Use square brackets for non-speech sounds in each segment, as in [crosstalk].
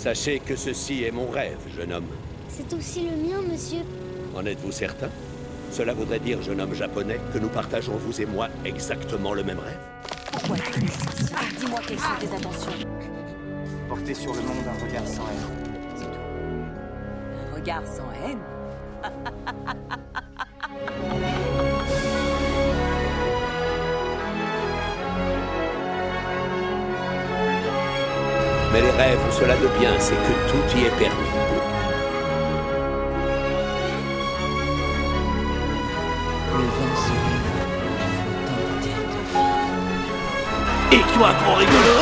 Sachez que ceci est mon rêve, jeune homme. C'est aussi le mien, monsieur. En êtes-vous certain? Cela voudrait dire, jeune homme japonais, que nous partageons, vous et moi, exactement le même rêve Pourquoi ici Dis-moi quelles sont tes intentions. Porter sur le monde un regard sans haine. C'est tout. Un regard sans haine? [laughs] Rêves ont cela de bien, c'est que tout y est permis. Le vent se lève. Et toi, gros rigolo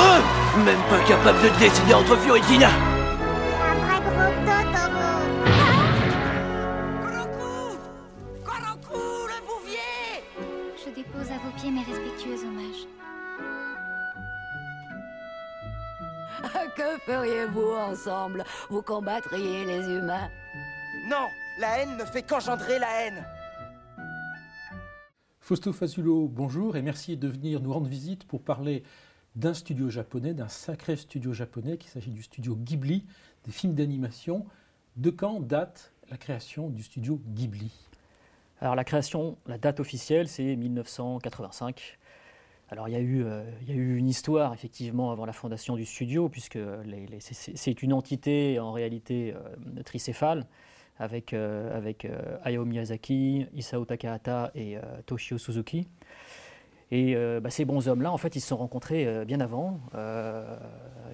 Même pas capable de te décider entre Fiorentina ensemble Vous combattriez les humains Non La haine ne fait qu'engendrer la haine Fausto Fazulo, bonjour et merci de venir nous rendre visite pour parler d'un studio japonais, d'un sacré studio japonais, qu'il s'agit du studio Ghibli, des films d'animation. De quand date la création du studio Ghibli? Alors la création, la date officielle, c'est 1985. Alors il y, a eu, euh, il y a eu une histoire effectivement avant la fondation du studio, puisque c'est- une entité en réalité euh, tricéphale, avec, euh, avec euh, Hayao Miyazaki, Isao Takahata et Toshio Suzuki. Et bah, ces bons hommes-là, en fait, ils se sont rencontrés bien avant.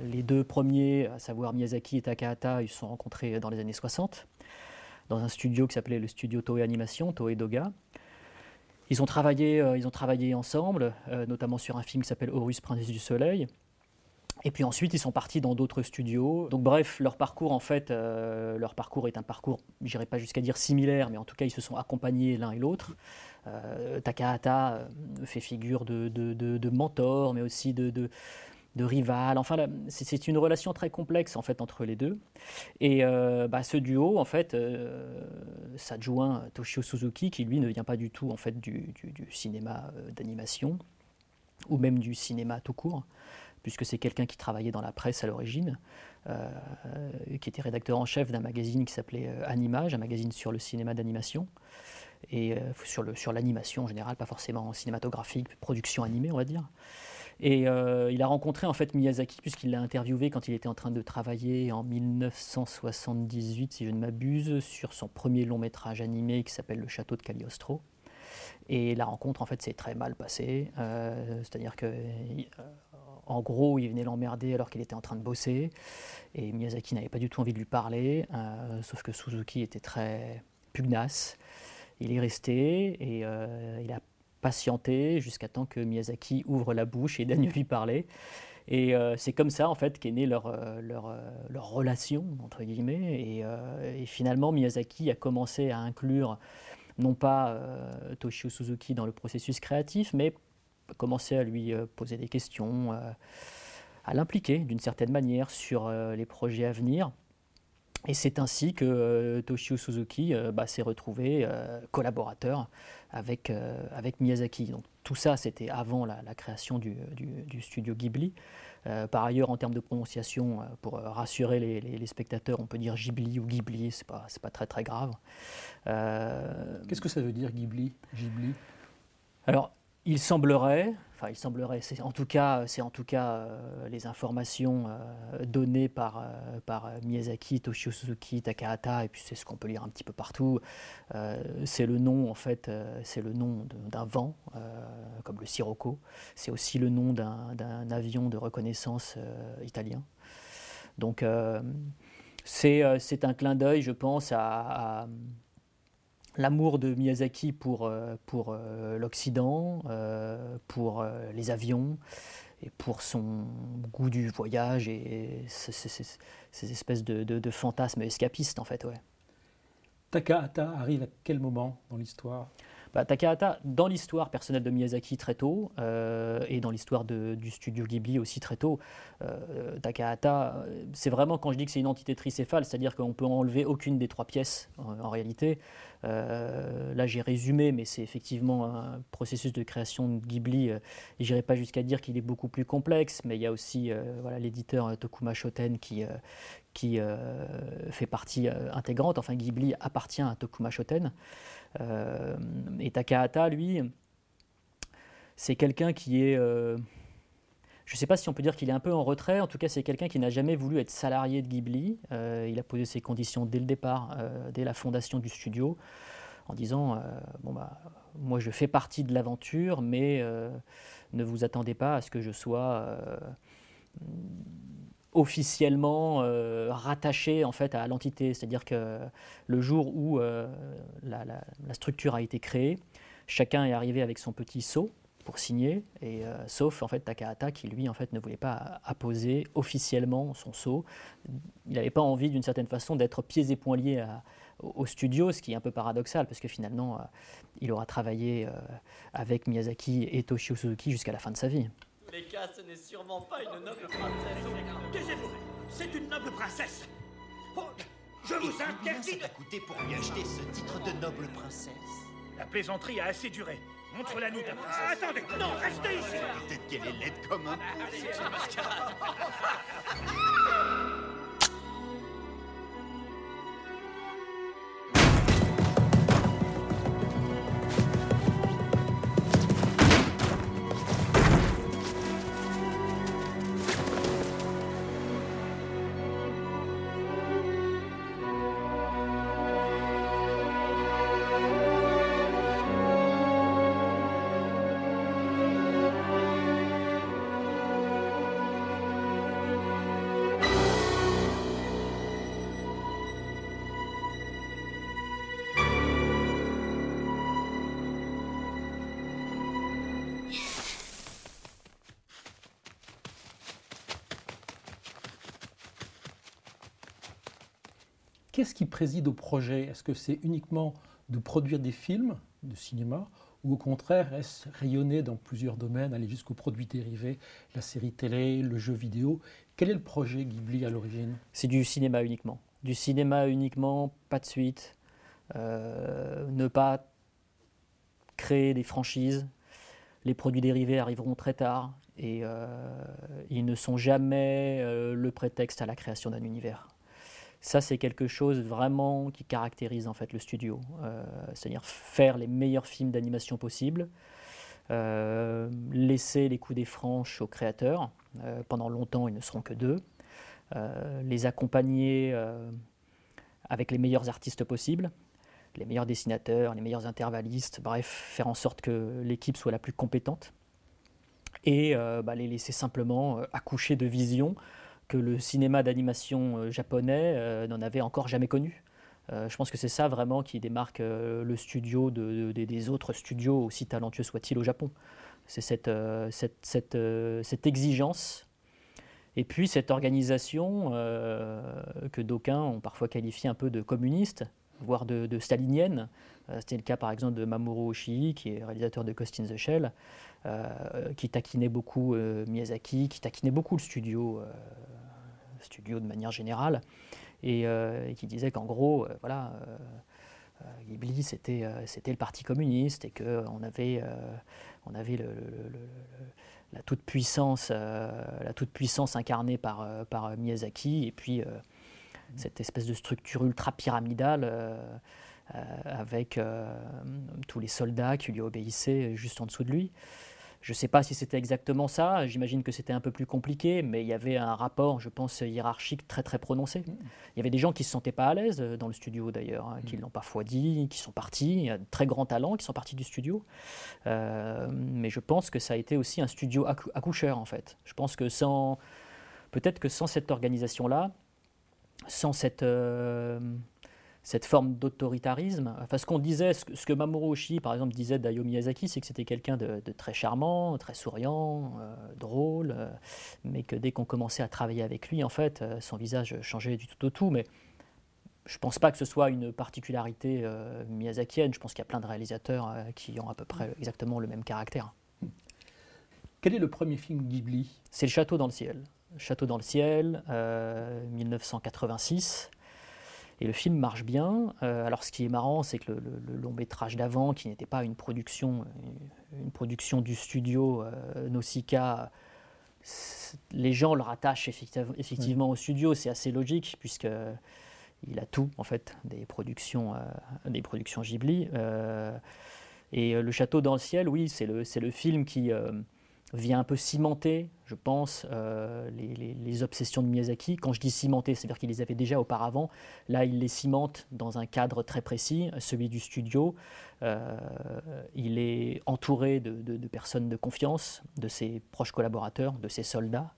Les deux premiers, à savoir Miyazaki et Takahata, ils se sont rencontrés dans les années 60, dans un studio qui s'appelait le studio Toei Animation, Toei Doga. Ils ont travaillé, euh, ils ont travaillé ensemble, euh, notamment sur un film qui s'appelle Horus, Princesse du Soleil. Et puis ensuite, ils sont partis dans d'autres studios. Donc bref, leur parcours, en fait, euh, leur parcours est un parcours, j'irai pas jusqu'à dire similaire, mais en tout cas, ils se sont accompagnés l'un et l'autre. Takahata fait figure de mentor, mais aussi de, de, rival. Enfin, c'est une relation très complexe, en fait, entre les deux. Et euh, bah, ce duo, en fait, euh, s'adjoint Toshio Suzuki, qui lui ne vient pas du tout en fait du, cinéma euh, d'animation ou même du cinéma tout court, puisque c'est quelqu'un qui travaillait dans la presse à l'origine, qui était rédacteur en chef d'un magazine qui s'appelait Animage, un magazine sur le cinéma d'animation et sur l'animation en général, pas forcément cinématographique, production animée, on va dire. Et euh, il a rencontré en fait Miyazaki puisqu'il l'a interviewé quand il était en train de travailler en 1978, si je ne m'abuse, sur son premier long métrage animé qui s'appelle Le Château de Cagliostro. Et la rencontre en fait s'est très mal passée, Euh, c'est-à-dire que euh, en gros, il venait l'emmerder alors qu'il était en train de bosser, et Miyazaki n'avait pas du tout envie de lui parler, sauf que Suzuki était très pugnace. Il est resté et il a patienté jusqu'à temps que Miyazaki ouvre la bouche et [laughs] daigne lui parler. Et euh, c'est comme ça en fait qu'est née leur, euh, leur, euh, leur relation entre guillemets. Et, finalement Miyazaki a commencé à inclure non pas euh, Toshio Suzuki dans le processus créatif, mais a commencé à lui poser des questions, à l'impliquer d'une certaine manière sur les projets à venir. Et c'est ainsi que euh, Toshio Suzuki euh, bah, s'est retrouvé euh, collaborateur avec, avec Miyazaki. Donc, tout ça, c'était avant la, la création du, du- du studio Ghibli. Par ailleurs, en termes de prononciation, pour rassurer les, les- les spectateurs, on peut dire Ghibli ou Ghibli, c'est pas, pas très très grave. Qu'est-ce que ça veut dire Ghibli? Ghibli? Alors, il semblerait, enfin il semblerait, c'est en tout cas, c'est en tout cas euh, les informations euh, données par, euh, par Miyazaki, Toshio Suzuki, Takahata, et puis c'est ce qu'on peut lire un petit peu partout. c'est le nom en fait, c'est le nom d'un vent, comme le Sirocco. C'est aussi le nom d'un avion de reconnaissance italien. Donc c'est un clin d'œil, je pense, à l'amour de Miyazaki pour, euh, pour euh, l'Occident, euh, pour les avions et pour son goût du voyage et ces, ces- ces- ces espèces de fantasmes escapistes en fait. Ouais. Takahata arrive à quel moment dans l'histoire? Bah, Takahata, dans l'histoire personnelle de Miyazaki très tôt, euh, et dans l'histoire du studio Ghibli aussi très tôt, euh, Takahata, euh, c'est vraiment quand je dis que c'est une entité tricéphale, c'est-à-dire qu'on peut enlever aucune des trois pièces en, réalité. Là, j'ai résumé, mais c'est effectivement un processus de création de Ghibli. Et j'irai pas jusqu'à dire qu'il est beaucoup plus complexe, mais il y a aussi l'éditeur Tokuma Shoten qui, qui fait partie intégrante. Enfin, Ghibli appartient à Tokuma Shoten. Et Takahata, lui, c'est quelqu'un qui est je ne sais pas si on peut dire qu'il est un peu en retrait. En tout cas, c'est quelqu'un qui n'a jamais voulu être salarié de Ghibli. Euh, il a posé ses conditions dès le départ, euh, dès la fondation du studio, en disant euh, bon bah, moi je fais partie de l'aventure, mais ne vous attendez pas à ce que je sois officiellement rattaché en fait à l'entité. C'est-à-dire que le jour où la, la, structure a été créée, chacun est arrivé avec son petit seau pour signer, et, euh, sauf en fait Takahata qui lui en fait ne voulait pas apposer officiellement son sceau. Il n'avait pas envie d'une certaine façon d'être pieds et poings liés au, studio, ce qui est un peu paradoxal parce que finalement euh, il aura travaillé euh, avec Miyazaki et Toshio Suzuki jusqu'à la fin de sa vie. Cas, ce n'est sûrement pas une noble princesse. Taisez-vous, c'est une noble princesse. Oh, je vous interdis de... coûté pour lui acheter ce titre de noble princesse? La plaisanterie a assez duré. Montre-la nous, ta princesse. attendez, non, restez ici. Peut-être qu'elle est laide comme un Qu'est-ce qui préside au projet? Est-ce que c'est uniquement de produire des films de cinéma ou au contraire est-ce rayonner dans plusieurs domaines, aller jusqu'aux produits dérivés, la série télé, le jeu vidéo? Quel est le projet Ghibli à l'origine? C'est du cinéma uniquement. Du cinéma uniquement, pas de suite. Euh, ne pas créer des franchises. Les produits dérivés arriveront très tard et euh, ils ne sont jamais euh, le prétexte à la création d'un univers. Ça, c'est quelque chose vraiment qui caractérise en fait le studio. Euh, c'est-à-dire faire les meilleurs films d'animation possibles, euh, laisser les coups des franches aux créateurs. Euh, pendant longtemps, ils ne seront que deux. les accompagner avec les meilleurs artistes possibles, les meilleurs dessinateurs, les meilleurs intervallistes, bref, faire en sorte que l'équipe soit la plus compétente et bah, les laisser simplement accoucher de visions que le cinéma d'animation euh, japonais euh, n'en avait encore jamais connu. Euh, je pense que c'est ça vraiment qui démarque le studio de, des autres studios, aussi talentueux soient-ils au Japon. C'est cette, cette, cette, exigence et puis cette organisation que d'aucuns ont parfois qualifiée un peu de communiste, voire de, de stalinienne. C'était le cas par exemple de Mamoru Oshii, qui est réalisateur de Ghost in the Shell, qui taquinait beaucoup Miyazaki, qui taquinait beaucoup le studio studio de manière générale, et, euh, qui disait qu'en gros, euh, voilà, euh, Ghibli c'était c'était le parti communiste et qu'on avait on avait la toute puissance la toute puissance incarnée par par Miyazaki et puis cette espèce de structure ultra pyramidale avec tous les soldats qui lui obéissaient juste en dessous de lui. Je ne sais pas si c'était exactement ça, j'imagine que c'était un peu plus compliqué, mais il y avait un rapport, je pense, hiérarchique très très prononcé. Mm. Il y avait des gens qui ne se sentaient pas à l'aise euh, dans le studio d'ailleurs, hein, qui mm. l'ont parfois dit, qui sont partis, il y a de très grands talents qui sont partis du studio. Euh, mais je pense que ça a été aussi un studio accoucheur en fait. Je pense que sans, peut-être que sans cette organisation-là, sans cette... Euh, cette forme d'autoritarisme. Enfin, ce qu'on disait, ce que, Mamoru Oshii, par exemple, disait d'Ayo Miyazaki, c'est que c'était quelqu'un de, très charmant, très souriant, euh, drôle, euh, mais que dès qu'on commençait à travailler avec lui, en fait, euh, son visage changeait du tout au tout. Mais je ne pense pas que ce soit une particularité miyazakienne. Je pense qu'il y a plein de réalisateurs qui ont à peu près exactement le même caractère. Quel est le premier film Ghibli? C'est Le Château dans le ciel. Château dans le ciel, 1986. Et le film marche bien. Euh, alors ce qui est marrant, c'est que le, long métrage d'avant, qui n'était pas une production, euh, une production du studio euh, Nausicaa, les gens le rattachent effective- effectivement au studio. C'est assez logique puisque il a tout en fait des productions, euh, des productions Ghibli. Euh, et euh, le château dans le ciel, oui, c'est le, le film qui euh, vient un peu cimenter, je pense, euh, les, obsessions de Miyazaki. Quand je dis cimenter, c'est-à-dire qu'il les avait déjà auparavant. Là, il les cimente dans un cadre très précis, celui du studio. Euh, il est entouré de, personnes de confiance, de ses proches collaborateurs, de ses soldats.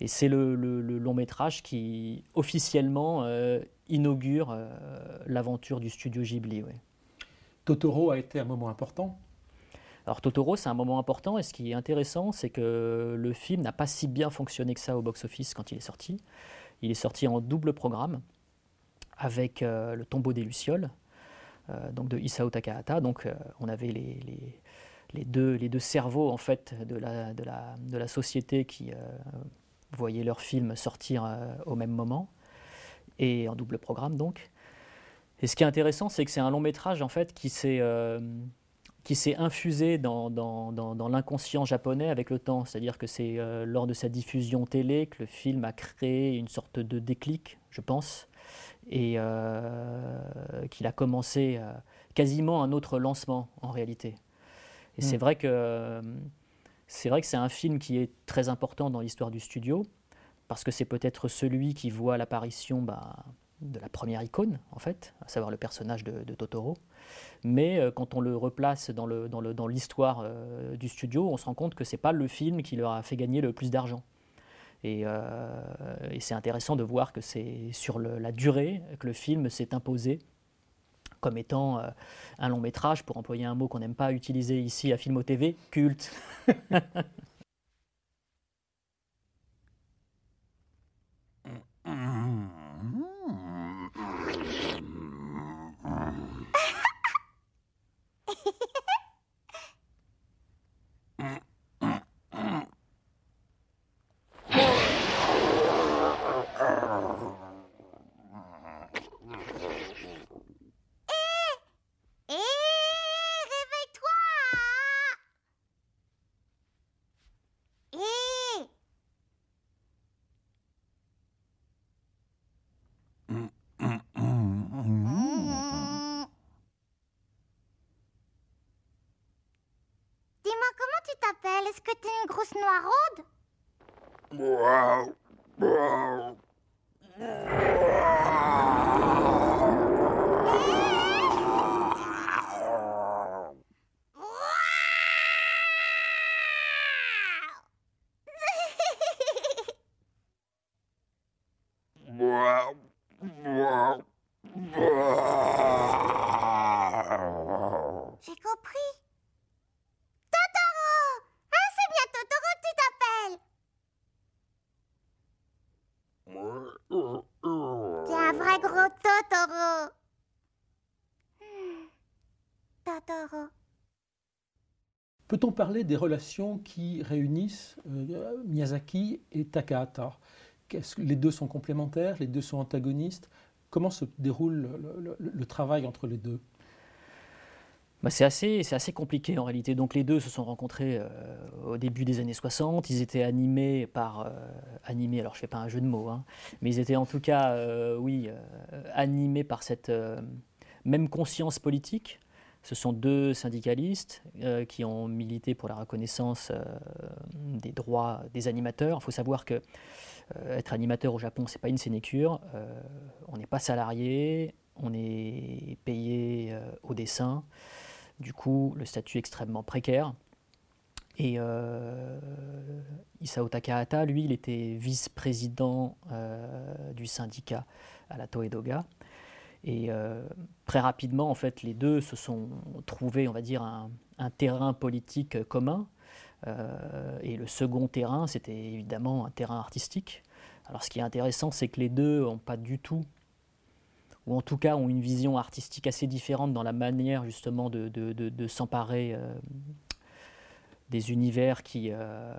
Et c'est le, long métrage qui officiellement euh, inaugure l'aventure du studio Ghibli. Totoro a été un moment important. Alors Totoro, c'est un moment important et ce qui est intéressant, c'est que le film n'a pas si bien fonctionné que ça au box-office quand il est sorti. Il est sorti en double programme avec euh, Le tombeau des Lucioles, euh, donc de Isao Takahata. Donc euh, on avait les, deux, cerveaux en fait de la, de la, société qui voyaient leurs films sortir au même moment et en double programme donc. Et ce qui est intéressant, c'est que c'est un long métrage en fait qui s'est qui s'est infusé dans, dans- dans- dans l'inconscient japonais avec le temps. C'est-à-dire que c'est euh, lors de sa diffusion télé que le film a créé une sorte de déclic, je pense, et euh, qu'il a commencé euh, quasiment un autre lancement en réalité. Et c'est Mm. vrai que c'est vrai que c'est un film qui est très important dans l'histoire du studio parce que c'est peut-être celui qui voit l'apparition bah, de la première icône, en fait, à savoir le personnage de, Totoro. Mais euh, quand on le replace dans l'histoire euh, du studio, on se rend compte que c'est pas le film qui leur a fait gagner le plus d'argent. Et, euh, c'est intéressant de voir que c'est sur la durée que le film s'est imposé comme étant un long métrage, pour employer un mot qu'on n'aime pas utiliser ici à Filmo TV, culte. [laughs] Whoa. Parler des relations qui réunissent euh, Miyazaki et Takahata Les deux sont complémentaires, les deux sont antagonistes? Comment se déroule le, travail entre les deux? Bah, c'est assez, compliqué en réalité. Donc les deux se sont rencontrés euh, au début des années 60. Ils étaient animés par... euh, animés, alors je ne fais pas un jeu de mots, hein, mais ils étaient en tout cas, oui, animés par cette même conscience politique. Ce sont deux syndicalistes euh, qui ont milité pour la reconnaissance euh, des droits des animateurs. Il faut savoir que euh, animateur au Japon, c'est pas une sénécure. On n'est pas salarié, on est payé au dessin. Du coup, le statut est extrêmement précaire. Et Isao Takahata, lui, il était vice-président du syndicat à la Toedoga. Et euh, très rapidement, en fait, les deux se sont trouvés, on va dire, un, terrain politique commun. Euh, et le second terrain, c'était évidemment un terrain artistique. Alors, ce qui est intéressant, c'est que les deux n'ont pas du tout ou en tout cas ont une vision artistique assez différente dans la manière justement de, s'emparer euh, des univers qui euh,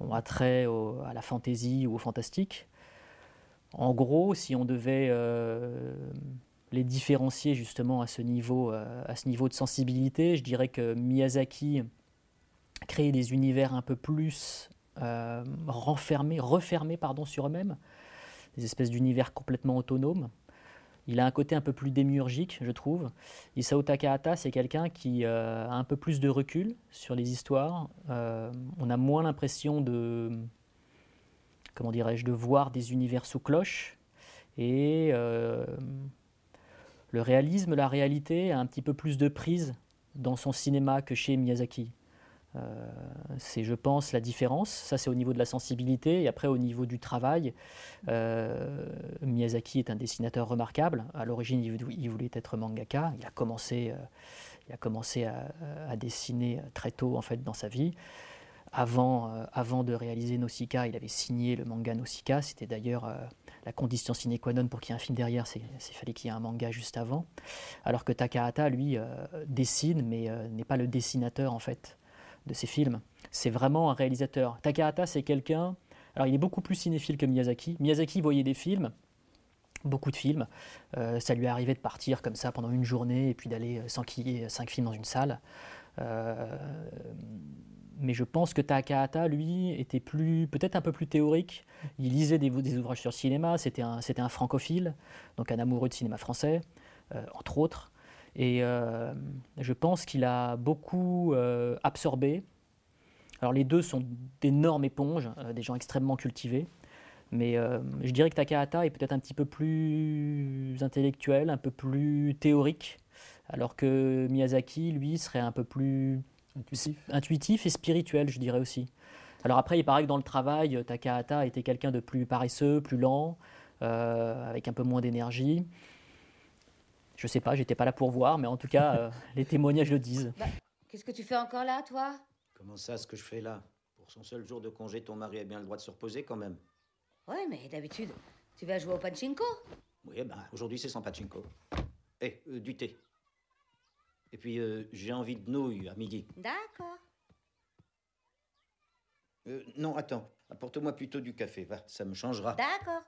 ont attrait au- à la fantaisie ou au fantastique. En gros, si on devait euh, les différencier justement à ce, niveau, euh, à ce niveau de sensibilité, je dirais que Miyazaki crée des univers un peu plus euh, renfermés, refermés pardon, sur eux-mêmes, des espèces d'univers complètement autonomes. Il a un côté un peu plus démiurgique, je trouve. Isao Takahata, c'est quelqu'un qui a un peu plus de recul sur les histoires. On a moins l'impression de, comment dirais-je, de voir des univers sous cloche. Et euh, le réalisme, la réalité a un petit peu plus de prise dans son cinéma que chez Miyazaki. Euh, c'est, je pense, la différence. Ça, c'est au niveau de la sensibilité. Et après, au niveau du travail, euh, Miyazaki est un dessinateur remarquable. À l'origine, il, vou- il voulait être mangaka. Il a commencé, il a commencé à, à dessiner très tôt, en fait, dans sa vie. Avant, euh, avant de réaliser Nausicaa, il avait signé le manga Nausicaa. C'était d'ailleurs euh, la condition sine qua non pour qu'il y ait un film derrière. C'est fallait qu'il y ait un manga juste avant. Alors que Takahata, lui, euh, dessine, mais n'est pas le dessinateur, en fait de ses films. C'est vraiment un réalisateur. Takahata, c'est quelqu'un. Alors, il est beaucoup plus cinéphile que Miyazaki. Miyazaki voyait des films, beaucoup de films. Ça lui est arrivé de partir comme ça pendant une journée et puis d'aller euh, s'enquiller cinq films dans une salle. Mais je pense que Takahata, lui, était plus, peut-être un peu plus théorique. Il lisait des, ouvrages sur le cinéma. C'était un, un francophile, donc un amoureux de cinéma français, euh, entre autres. Et euh, je pense qu'il a beaucoup euh, absorbé. Alors les deux sont d'énormes éponges, des gens extrêmement cultivés. Mais je dirais que Takahata est peut-être un petit peu plus intellectuel, un peu plus théorique, alors que Miyazaki, lui, serait un peu plus Intuitif. intuitif et spirituel, je dirais aussi. Alors après, il paraît que dans le travail, Takahata était quelqu'un de plus paresseux, plus lent, euh, avec un peu moins d'énergie. Je sais pas, j'étais pas là pour voir, mais en tout cas, euh, [laughs] les témoignages le disent. Qu'est-ce que tu fais encore là, toi? Comment ça, ce que je fais là? Pour son seul jour de congé, ton mari a bien le droit de se reposer quand même. Ouais, mais d'habitude, tu vas jouer au pachinko? Oui, ben aujourd'hui c'est sans pachinko. Eh, euh, du thé. Et puis euh, j'ai envie de nouilles à midi. D'accord. Euh, non, attends, apporte-moi plutôt du café, va, ça me changera. D'accord.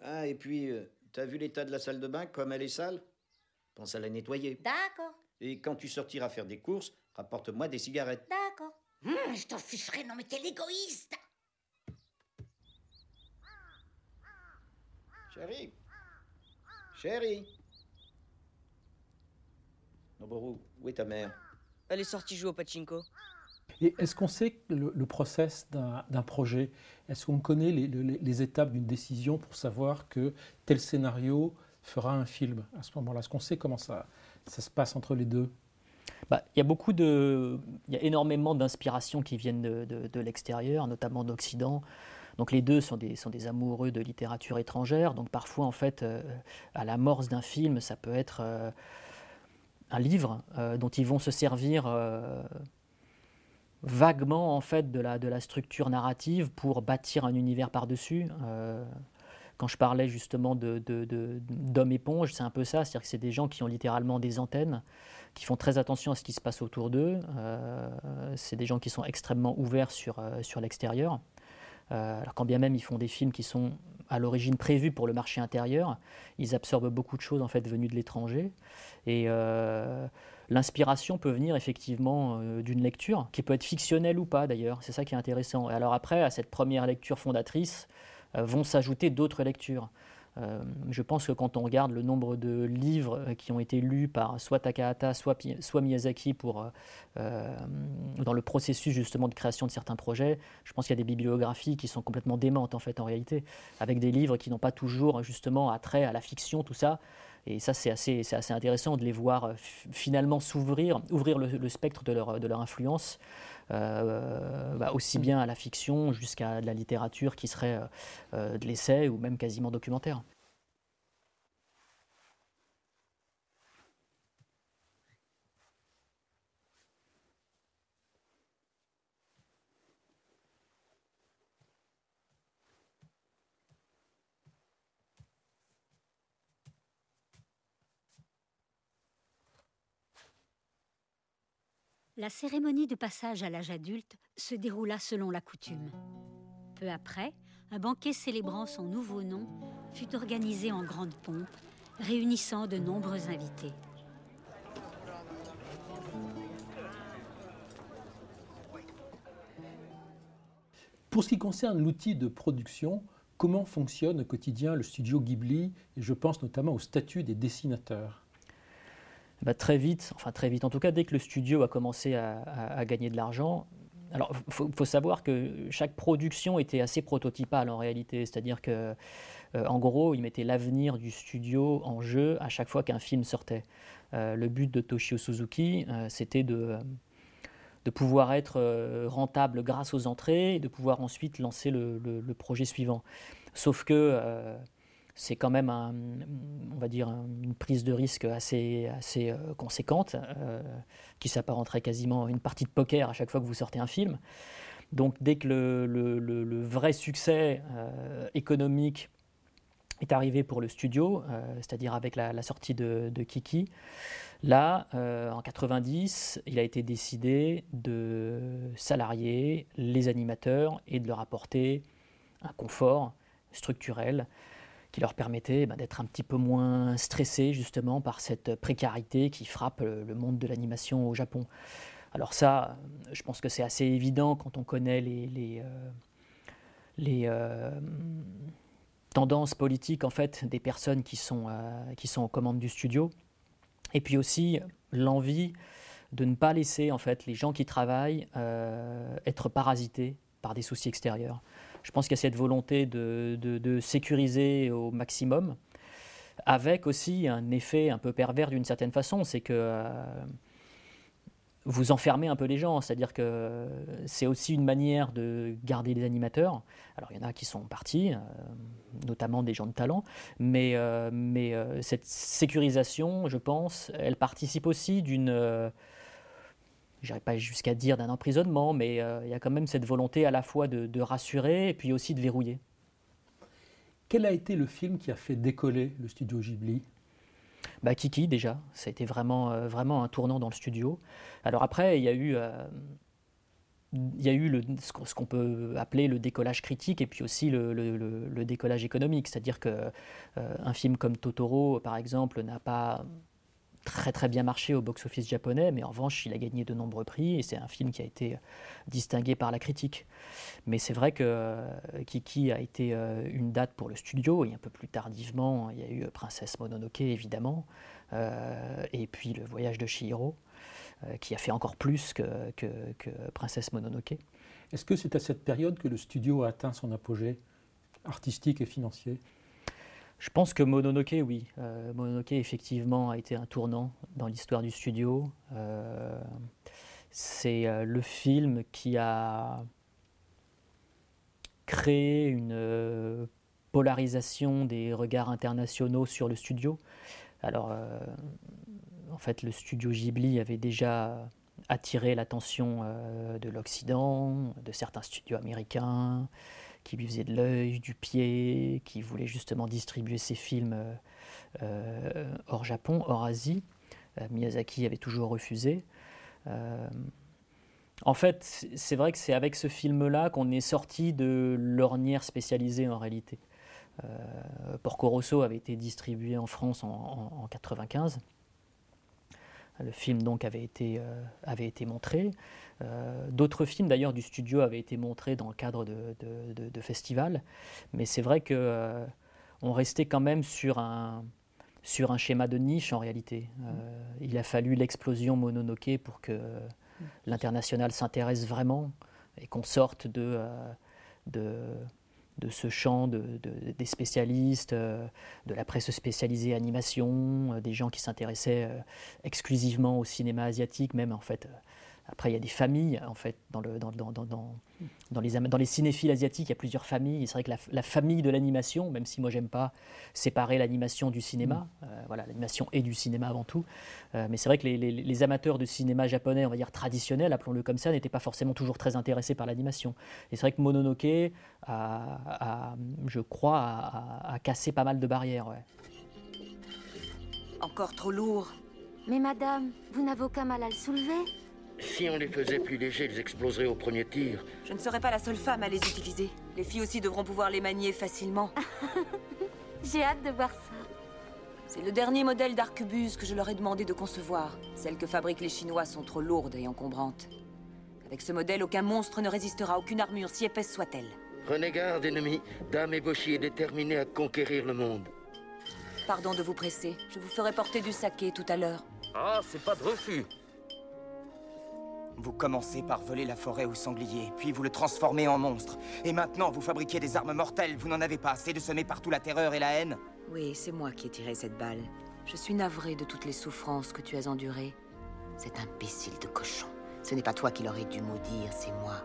Ah, et puis, euh, t'as vu l'état de la salle de bain, comme elle est sale? Pense à la nettoyer. D'accord. Et quand tu sortiras faire des courses, rapporte-moi des cigarettes. D'accord. Hum, je t'en ficherai, non mais t'es l'égoïste. Chérie Chérie Noboru, où est ta mère? Elle est sortie jouer au pachinko. Et est-ce qu'on sait le, le process d'un projet? Est-ce qu'on connaît les, les- les étapes d'une décision pour savoir que tel scénario fera un film? À ce moment-là Est-ce qu'on sait comment ça, ça se passe entre les deux? Bah, Il y a beaucoup de, il y a énormément d'inspirations qui viennent de, de- de l'extérieur, notamment d'Occident. Donc les deux sont des, sont des amoureux de littérature étrangère. Donc parfois, en fait, euh, à l'amorce d'un film, ça peut être euh, un livre euh, dont ils vont se servir euh, vaguement en fait de la, de la structure narrative pour bâtir un univers par-dessus. Euh, quand je parlais justement de, de- de- d'hommes éponges, c'est un peu ça, c'est-à-dire que c'est des gens qui ont littéralement des antennes, qui font très attention à ce qui se passe autour d'eux. C'est des gens qui sont extrêmement ouverts sur, sur l'extérieur. Euh, quand bien même ils font des films qui sont à l'origine prévus pour le marché intérieur, ils absorbent beaucoup de choses en fait venues de l'étranger. Et euh, l'inspiration peut venir effectivement euh, d'une lecture, qui peut être fictionnelle ou pas d'ailleurs. C'est ça qui est intéressant. Et alors après, à cette première lecture fondatrice, vont s'ajouter d'autres lectures. Euh, je pense que quand on regarde le nombre de livres qui ont été lus par soit Takahata, soit, Miyazaki pour, euh, euh, dans le processus justement de création de certains projets, je pense qu'il y a des bibliographies qui sont complètement démentes en fait en réalité, avec des livres qui n'ont pas toujours justement attrait à la fiction, tout ça. Et ça, c'est assez, assez intéressant de les voir finalement s'ouvrir, ouvrir le, le spectre de leur, de leur influence, bah, aussi bien à la fiction jusqu'à de la littérature qui serait euh, euh, de l'essai ou même quasiment documentaire. La cérémonie de passage à l'âge adulte se déroula selon la coutume. Peu après, un banquet célébrant son nouveau nom fut organisé en grande pompe, réunissant de nombreux invités. Pour ce qui concerne l'outil de production, comment fonctionne au quotidien le studio Ghibli? Et je pense notamment au statut des dessinateurs. Bah, très vite, enfin très vite, en tout cas dès que le studio a commencé à, gagner de l'argent, alors il faut, savoir que chaque production était assez prototypale en réalité, c'est-à-dire que euh, en gros, il mettait l'avenir du studio en jeu à chaque fois qu'un film sortait. Euh, le but de Toshio Suzuki, euh, c'était de pouvoir être rentable grâce aux entrées et de pouvoir ensuite lancer le, projet suivant. Sauf que c'est quand même, un, on va dire, une prise de risque assez, assez euh, conséquente, qui s'apparenterait quasiment à une partie de poker à chaque fois que vous sortez un film. Donc dès que le, vrai succès économique est arrivé pour le studio, c'est-à-dire avec la, sortie de, de Kiki, Là, euh, en 90, il a été décidé de salarier les animateurs et de leur apporter un confort structurel qui leur permettait bah, d'être un petit peu moins stressés justement par cette précarité qui frappe le monde de l'animation au Japon. Alors ça, je pense que c'est assez évident quand on connaît les, les, euh, euh, tendances politiques en fait des personnes qui sont, qui sont aux commandes du studio. Et puis aussi l'envie de ne pas laisser en fait les gens qui travaillent euh, être parasités par des soucis extérieurs. Je pense qu'il y a cette volonté de, sécuriser au maximum, avec aussi un effet un peu pervers d'une certaine façon, c'est que euh, vous enfermez un peu les gens, c'est-à-dire que c'est aussi une manière de garder les animateurs. Alors il y en a qui sont partis, euh, notamment des gens de talent, mais, euh, cette sécurisation, je pense, elle participe aussi d'une, je n'irai pas jusqu'à dire d'un emprisonnement, mais il y a quand même cette volonté à la fois de, de rassurer et puis aussi de verrouiller. Quel a été le film qui a fait décoller le studio Ghibli? Bah, Kiki déjà, ça a été vraiment, euh, vraiment un tournant dans le studio. Alors après, il y a eu, euh, il y a eu le, ce qu'on peut appeler le décollage critique et puis aussi le, le, décollage économique. C'est-à-dire qu'un euh, film comme Totoro, par exemple, n'a pas très très bien marché au box-office japonais, mais en revanche, il a gagné de nombreux prix et c'est un film qui a été distingué par la critique. Mais c'est vrai que euh, Kiki a été euh, une date pour le studio et un peu plus tardivement, il y a eu Princesse Mononoke évidemment, euh, et puis Le Voyage de Chihiro, qui a fait encore plus que, que Princesse Mononoke. Est-ce que c'est à cette période que le studio a atteint son apogée artistique et financier? Je pense que Mononoke, oui. Euh, Mononoke, effectivement, a été un tournant dans l'histoire du studio. Euh, c'est euh, le film qui a créé une polarisation des regards internationaux sur le studio. Alors, en fait, le studio Ghibli avait déjà attiré l'attention de l'Occident, de certains studios américains qui lui faisait de l'œil, du pied, qui voulait justement distribuer ses films euh, euh, hors Japon, hors Asie. Euh, Miyazaki avait toujours refusé. en fait, c'est vrai que c'est avec ce film-là qu'on est sorti de l'ornière spécialisée en réalité. Porco Rosso avait été distribué en France en, 1995. Le film donc avait été, avait été montré. Euh, d'autres films d'ailleurs du studio avaient été montrés dans le cadre de, festivals, mais c'est vrai qu'on euh, restait quand même sur un, sur un schéma de niche en réalité. Euh, il a fallu l'explosion Mononoke pour que l'international s'intéresse vraiment et qu'on sorte de, de, ce champ de, des spécialistes, de la presse spécialisée animation, des gens qui s'intéressaient exclusivement au cinéma asiatique, même en fait après, il y a des familles, en fait, dans, le, dans, dans, dans, les, dans les cinéphiles asiatiques, il y a plusieurs familles. C'est vrai que la, famille de l'animation, même si moi, j'aime pas séparer l'animation du cinéma, mm. euh, voilà, l'animation est du cinéma avant tout, euh, mais c'est vrai que les, les, amateurs de cinéma japonais, on va dire traditionnel, appelons-le comme ça, n'étaient pas forcément toujours très intéressés par l'animation. Et c'est vrai que Mononoke, a, je crois, a, cassé pas mal de barrières. Encore trop lourd. Mais madame, vous n'avez aucun mal à le soulever? Si on les faisait plus légers, ils exploseraient au premier tir. Je ne serai pas la seule femme à les utiliser. Les filles aussi devront pouvoir les manier facilement. [laughs] J'ai hâte de voir ça. C'est le dernier modèle d'arquebuse que je leur ai demandé de concevoir. Celles que fabriquent les Chinois sont trop lourdes et encombrantes. Avec ce modèle, aucun monstre ne résistera à aucune armure, si épaisse soit-elle. Prenez garde, ennemi. Dame Eboshi est déterminée à conquérir le monde. Pardon de vous presser. Je vous ferai porter du saké tout à l'heure. Ah, c'est pas de refus. Vous commencez par voler la forêt au sanglier, puis vous le transformez en monstre. Et maintenant, vous fabriquez des armes mortelles. Vous n'en avez pas assez de semer partout la terreur et la haine Oui, c'est moi qui ai tiré cette balle. Je suis navré de toutes les souffrances que tu as endurées. Cet imbécile de cochon. Ce n'est pas toi qui l'aurais dû maudire, c'est moi.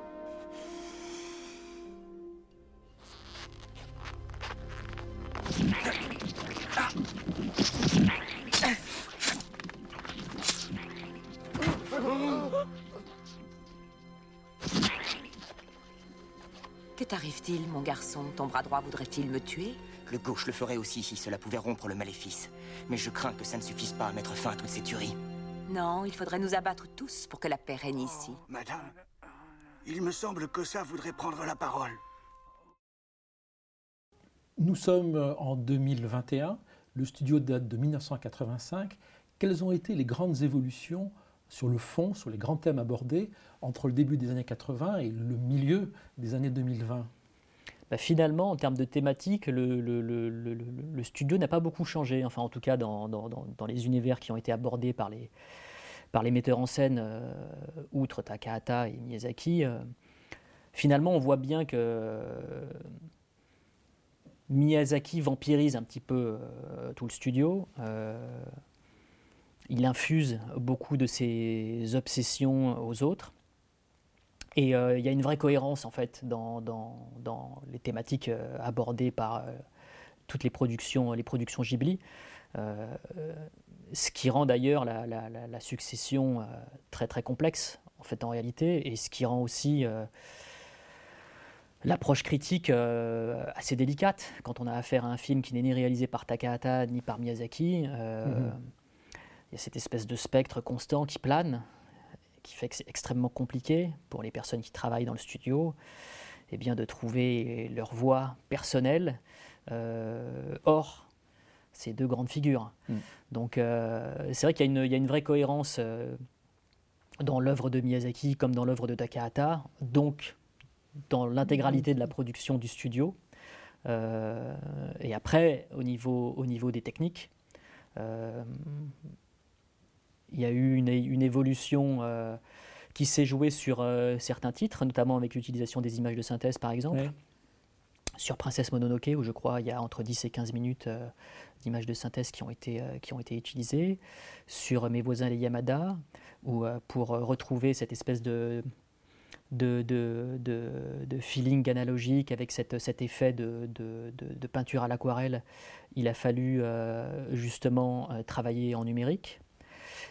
T'arrive-t-il, mon garçon? Ton bras droit voudrait-il me tuer? Le gauche le ferait aussi si cela pouvait rompre le maléfice. Mais je crains que ça ne suffise pas à mettre fin à toutes ces tueries. Non, il faudrait nous abattre tous pour que la paix règne ici. Madame, il me semble que ça voudrait prendre la parole. Nous sommes en 2021, le studio date de 1985. Quelles ont été les grandes évolutions sur le fond, sur les grands thèmes abordés entre le début des années 80 et le milieu des années 2020 bah finalement, en termes de thématique, le, studio n'a pas beaucoup changé, enfin en tout cas dans, les univers qui ont été abordés par les, metteurs en scène, euh, outre Takahata et Miyazaki. Euh, finalement, on voit bien que euh, Miyazaki vampirise un petit peu tout le studio. Il infuse beaucoup de ses obsessions aux autres. Et euh, il y a une vraie cohérence en fait dans, les thématiques euh, abordées par euh, toutes les productions, les productions Ghibli. Ce qui rend d'ailleurs la, succession très très complexe en fait en réalité, et ce qui rend aussi l'approche critique assez délicate quand on a affaire à un film qui n'est ni réalisé par Takahata ni par Miyazaki. Euh, mm -hmm. Il y a cette espèce de spectre constant qui plane, qui fait que c'est extrêmement compliqué pour les personnes qui travaillent dans le studio eh bien, de trouver leur voix personnelle euh, hors ces deux grandes figures. Mm. Donc euh, c'est vrai qu'il y, y, a une vraie cohérence euh, dans l'œuvre de Miyazaki comme dans l'œuvre de Takahata. Donc dans l'intégralité de la production du studio. Et après, au niveau, au niveau des techniques, il y a eu une, une évolution euh, qui s'est jouée sur euh, certains titres, notamment avec l'utilisation des images de synthèse par exemple. Sur Princesse Mononoke, où je crois il y a entre 10 et 15 minutes euh, d'images de synthèse qui ont, été, qui ont été utilisées. Sur Mes voisins les Yamada, où pour retrouver cette espèce de, de, de, de, de, feeling analogique avec cette, cet effet de, de peinture à l'aquarelle, il a fallu euh, justement euh, travailler en numérique.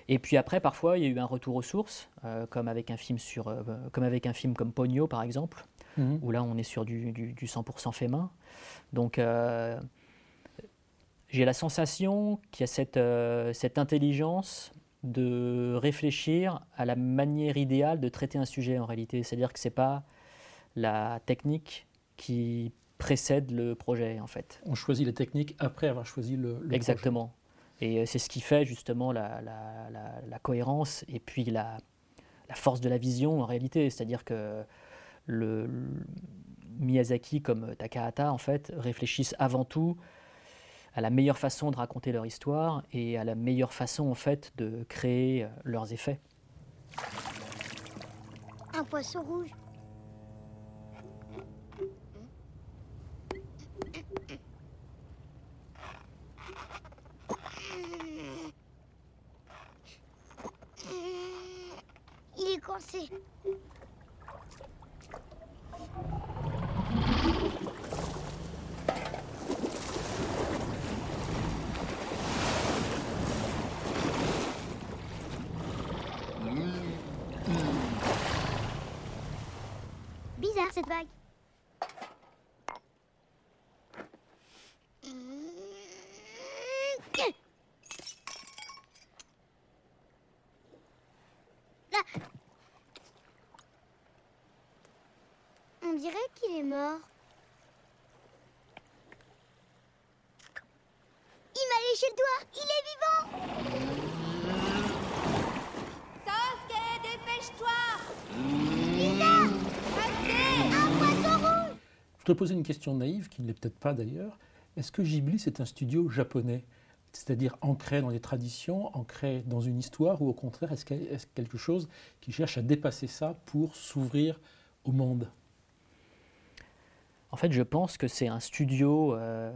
Et puis après, parfois, il y a eu un retour aux sources, euh, comme, avec un film sur, euh, comme avec un film comme Pogno, par exemple, -hmm. où là, on est sur du, du, du 100% fait main. Donc, euh, j'ai la sensation qu'il y a cette, cette intelligence de réfléchir à la manière idéale de traiter un sujet en réalité. C'est-à-dire que ce n'est pas la technique qui précède le projet en fait. On choisit la technique après avoir choisi le, le Exactement. Et c'est ce qui fait justement la, la, la, cohérence et puis la, force de la vision en réalité. C'est-à-dire que Miyazaki comme Takahata en fait réfléchissent avant tout à la meilleure façon de raconter leur histoire et à la meilleure façon en fait de créer leurs effets. Un poisson rouge? Coincé. Bizarre cette vague. Là, On dirait qu'il est mort. Il m'a léché le doigt. Il est vivant. Sasuke, dépêche-toi Lisa Restez Un poisson rouge Je te poser une question naïve, qui ne l'est peut-être pas d'ailleurs. Est-ce que Ghibli, c'est un studio japonais? C'est-à-dire ancré dans des traditions, ancré dans une histoire, ou au contraire, est-ce quelque chose qui cherche à dépasser ça pour s'ouvrir au monde? En fait, je pense que c'est un studio euh,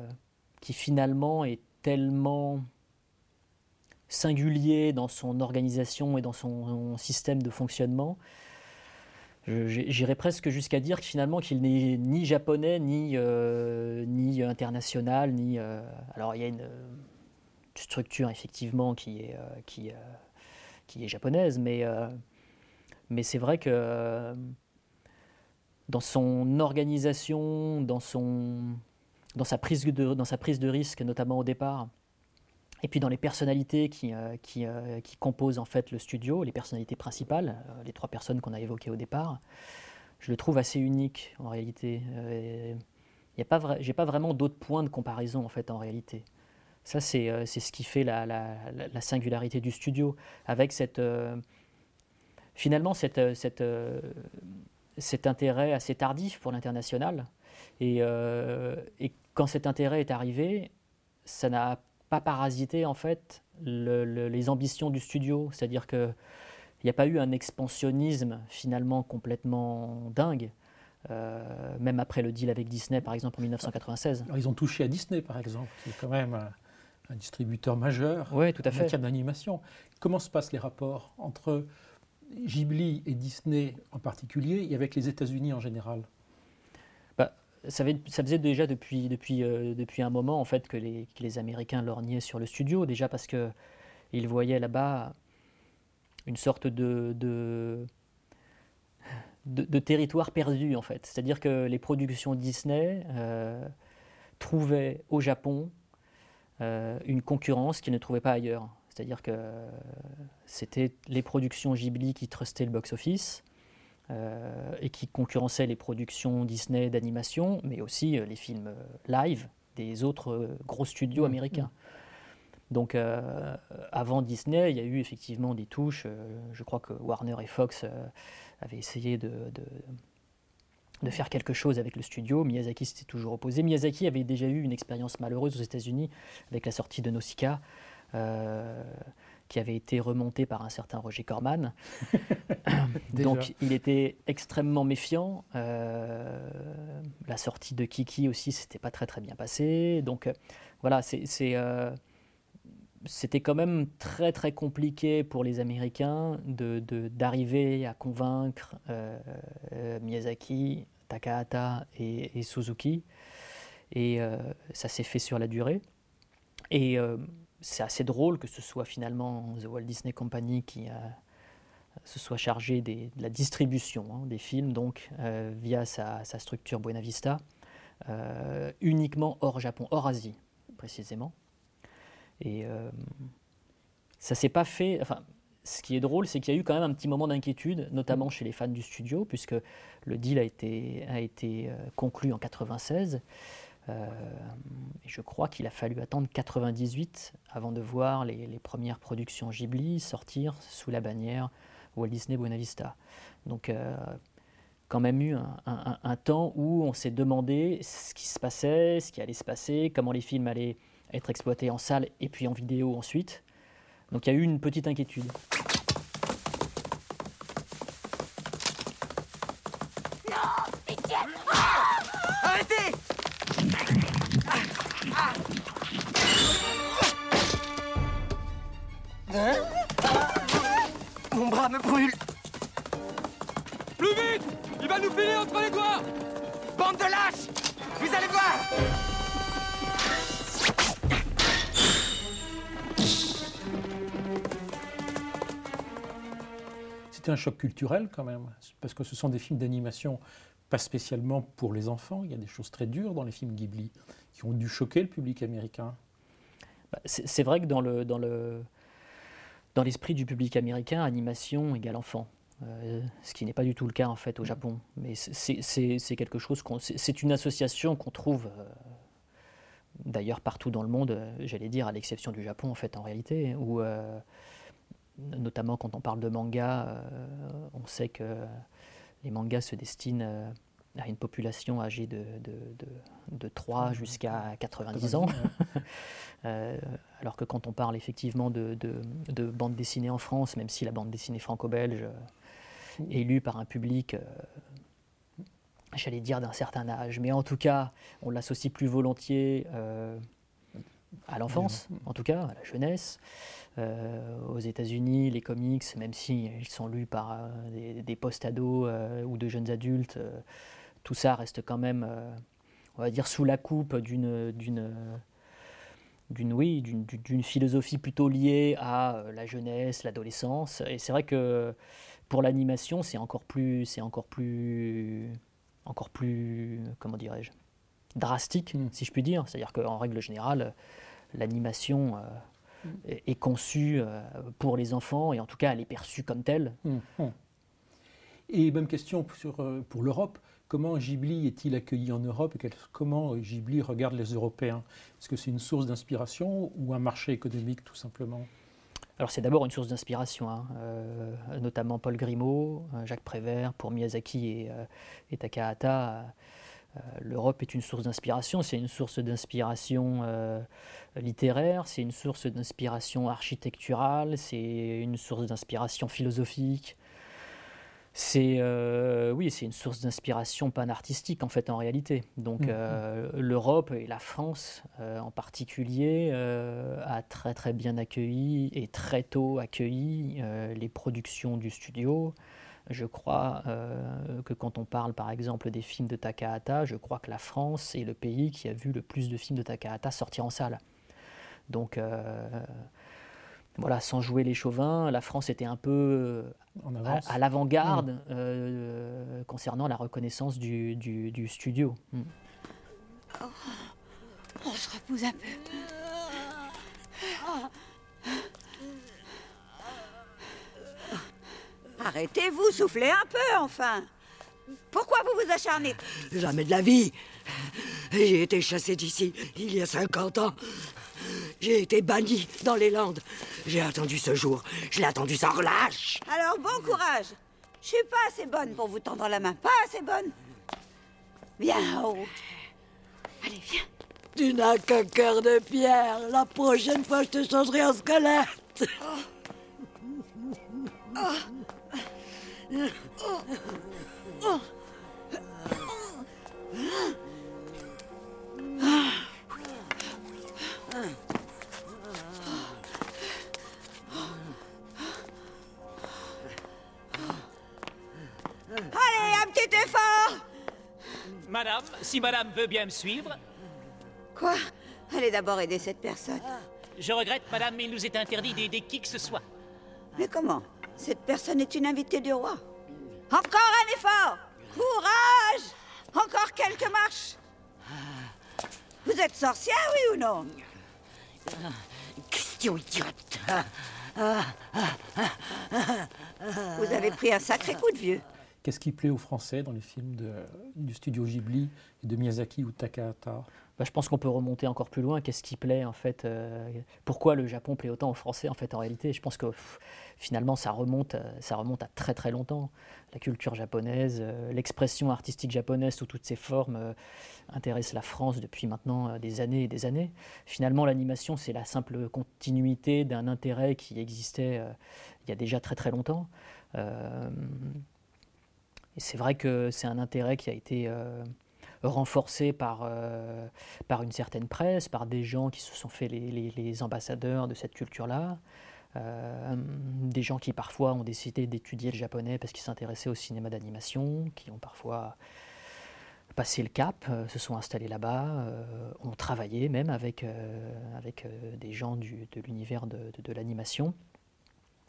qui finalement est tellement singulier dans son organisation et dans son système de fonctionnement. J'irais presque jusqu'à dire que finalement qu'il n'est ni japonais, ni, euh, ni international, ni... euh, alors il y a une structure effectivement qui est, qui, qui est japonaise, mais, mais c'est vrai que dans son organisation, dans, son, dans, sa prise de, dans sa prise de risque, notamment au départ, et puis dans les personnalités qui, euh, qui, euh, qui composent en fait le studio, les personnalités principales, euh, les trois personnes qu'on a évoquées au départ, je le trouve assez unique en réalité. A pas j'ai pas vraiment d'autres points de comparaison en fait en réalité. Ça c'est ce qui fait la, la- la- la singularité du studio, avec cette finalement cette, cette, cet intérêt assez tardif pour l'international. Et, euh, et quand cet intérêt est arrivé, ça n'a pas parasité en fait le- le- les ambitions du studio. C'est-à-dire que il n'y a pas eu un expansionnisme finalement complètement dingue, euh, même après le deal avec Disney par exemple en 1996. Alors, Ils ont touché à Disney, par exemple, qui est quand même un, un distributeur majeur Oui, tout à en fait. matière d'animation. Comment se passent les rapports entre Ghibli et Disney en particulier et avec les États-Unis en général Bah, ça, faisait déjà euh, depuis un moment en fait que les, que les Américains lorgnaient sur le studio, déjà parce que ils voyaient là-bas une sorte de territoire perdu en fait. C'est-à-dire que les productions Disney euh, trouvaient au Japon euh, une concurrence qu'ils ne trouvaient pas ailleurs. C'est-à-dire que c'était les productions Ghibli qui trustaient le box-office euh, et qui concurrençaient les productions Disney d'animation, mais aussi euh, les films euh, live des autres gros studios américains. Donc euh, avant Disney, il y a eu effectivement des touches. je crois que Warner et Fox avaient essayé de, de, de faire quelque chose avec le studio. Miyazaki s'était toujours opposé. Miyazaki avait déjà eu une expérience malheureuse aux États-Unis avec la sortie de Nausicaa. Euh, qui avait été remontée par un certain Roger Corman. [laughs] Donc il était extrêmement méfiant. Euh, la sortie de Kiki aussi, c'était pas très très bien passé. Donc euh, voilà, euh, c'était quand même très très compliqué pour les Américains de, de- d'arriver à convaincre Miyazaki, Takahata et, et Suzuki. Et ça s'est fait sur la durée. Et c'est assez drôle que ce soit finalement The Walt Disney Company qui a se soit chargé des- de la distribution hein, des films, donc euh, via sa, sa structure Buena Vista, euh, uniquement hors Japon, hors Asie précisément. Et euh, ça s'est pas fait. Enfin, ce qui est drôle, c'est qu'il y a eu quand même un petit moment d'inquiétude, notamment chez les fans du studio, puisque le deal a été, a été euh, conclu en 96. Euh, je crois qu'il a fallu attendre 98 avant de voir les, les premières productions Ghibli sortir sous la bannière Walt Disney Buena Vista. Donc, euh, quand même eu un, un- un temps où on s'est demandé ce qui se passait, ce qui allait se passer, comment les films allaient être exploités en salle et puis en vidéo ensuite. Donc, il y a eu une petite inquiétude. Bande de lâches Vous allez voir C'était un choc culturel quand même, parce que ce sont des films d'animation pas spécialement pour les enfants. Il y a des choses très dures dans les films Ghibli qui ont dû choquer le public américain. Bah, C'est c'est vrai que dans le dans le dans l'esprit du public américain, animation égale enfant. Ce qui n'est pas du tout le cas en fait au Japon. Mais c'est quelque chose, c'est une association qu'on trouve d'ailleurs partout dans le monde, j'allais dire, à l'exception du Japon en fait en réalité, où notamment quand on parle de manga, on sait que les mangas se destinent à une population âgée de, de, de, 3 jusqu'à 90 ans. [laughs] Euh, alors que quand on parle effectivement de, de, bande dessinée en France, même si la bande dessinée franco-belge lue par un public, euh, j'allais dire d'un certain âge, mais en tout cas, on l'associe plus volontiers euh, à l'enfance, en tout cas, à la jeunesse. aux États-Unis, les comics, même s'ils ils sont lus par des, des post-ados ou de jeunes adultes, tout ça reste quand même, euh, on va dire, sous la coupe d'une d'une oui, d'une philosophie plutôt liée à euh, la jeunesse, l'adolescence. Et c'est vrai que pour l'animation, c'est encore plus, c'est encore plus, encore plus, comment dirais-je, drastique, hmm. si je puis dire. C'est-à-dire qu'en règle générale, l'animation euh, hmm. est, conçue pour les enfants et en tout cas, elle est perçue comme telle. Hmm. Et même question sur, pour l'Europe. Comment Ghibli est-il accueilli en Europe et comment Ghibli regarde les Européens? Est-ce que c'est une source d'inspiration ou un marché économique tout simplement? Alors c'est d'abord une source d'inspiration, hein. euh, notamment Paul Grimaud, euh, Jacques Prévert, pour Miyazaki et, euh, Takahata. L'Europe est une source d'inspiration, c'est une source d'inspiration littéraire, c'est une source d'inspiration architecturale, c'est une source d'inspiration philosophique, c'est euh, oui, c'est une source d'inspiration panartistique en fait en réalité. Donc mm, euh, mm. l'Europe et la France euh, en particulier a très très bien accueilli et très tôt accueilli les productions du studio. Je crois que quand on parle par exemple des films de Takahata, je crois que la France est le pays qui a vu le plus de films de Takahata sortir en salle. Donc voilà, sans jouer les chauvins, la France était un peu euh, à, l'avant-garde mm. euh, concernant la reconnaissance du, du, studio. Mm. Oh, on se repose un peu. Arrêtez-vous, soufflez un peu, enfin. Pourquoi vous vous acharnez? Jamais de la vie. J'ai été chassé d'ici il y a 50 ans. J'ai été banni dans les Landes. J'ai attendu ce jour. Je l'ai attendu sans relâche. Alors bon courage. Je suis pas assez bonne pour vous tendre la main. Pas assez bonne. Viens haut. Allez, viens. Tu n'as qu'un cœur de pierre. La prochaine fois, je te changerai en squelette. Allez, un petit effort Madame, si madame veut bien me suivre. Quoi? Allez d'abord aider cette personne. Je regrette, madame, mais il nous est interdit d'aider qui que ce soit. Mais comment? Cette personne est une invitée du roi. Encore un effort Courage Encore quelques marches Vous êtes sorcière, oui ou non? Question idiote Vous avez pris un sacré coup de vieux. Qu'est-ce qui plaît aux Français dans les films du studio Ghibli et de Miyazaki ou Takahata? Bah, Je pense qu'on peut remonter encore plus loin. Qu'est-ce qui plaît en fait euh, Pourquoi le Japon plaît autant aux Français en fait en réalité? Je pense que finalement ça remonte, euh, ça remonte à très très longtemps. La culture japonaise, euh, l'expression artistique japonaise sous toutes ses formes intéresse la France depuis maintenant des années et des années. Finalement l'animation c'est la simple continuité d'un intérêt qui existait il y a déjà très très longtemps. Et c'est vrai que c'est un intérêt qui a été euh, renforcé par, euh, par une certaine presse, par des gens qui se sont fait les, ambassadeurs de cette culture-là, euh, des gens qui parfois ont décidé d'étudier le japonais parce qu'ils s'intéressaient au cinéma d'animation, qui ont parfois passé le cap, se sont installés là-bas, ont travaillé même avec, avec des gens du, de l'univers de, de l'animation.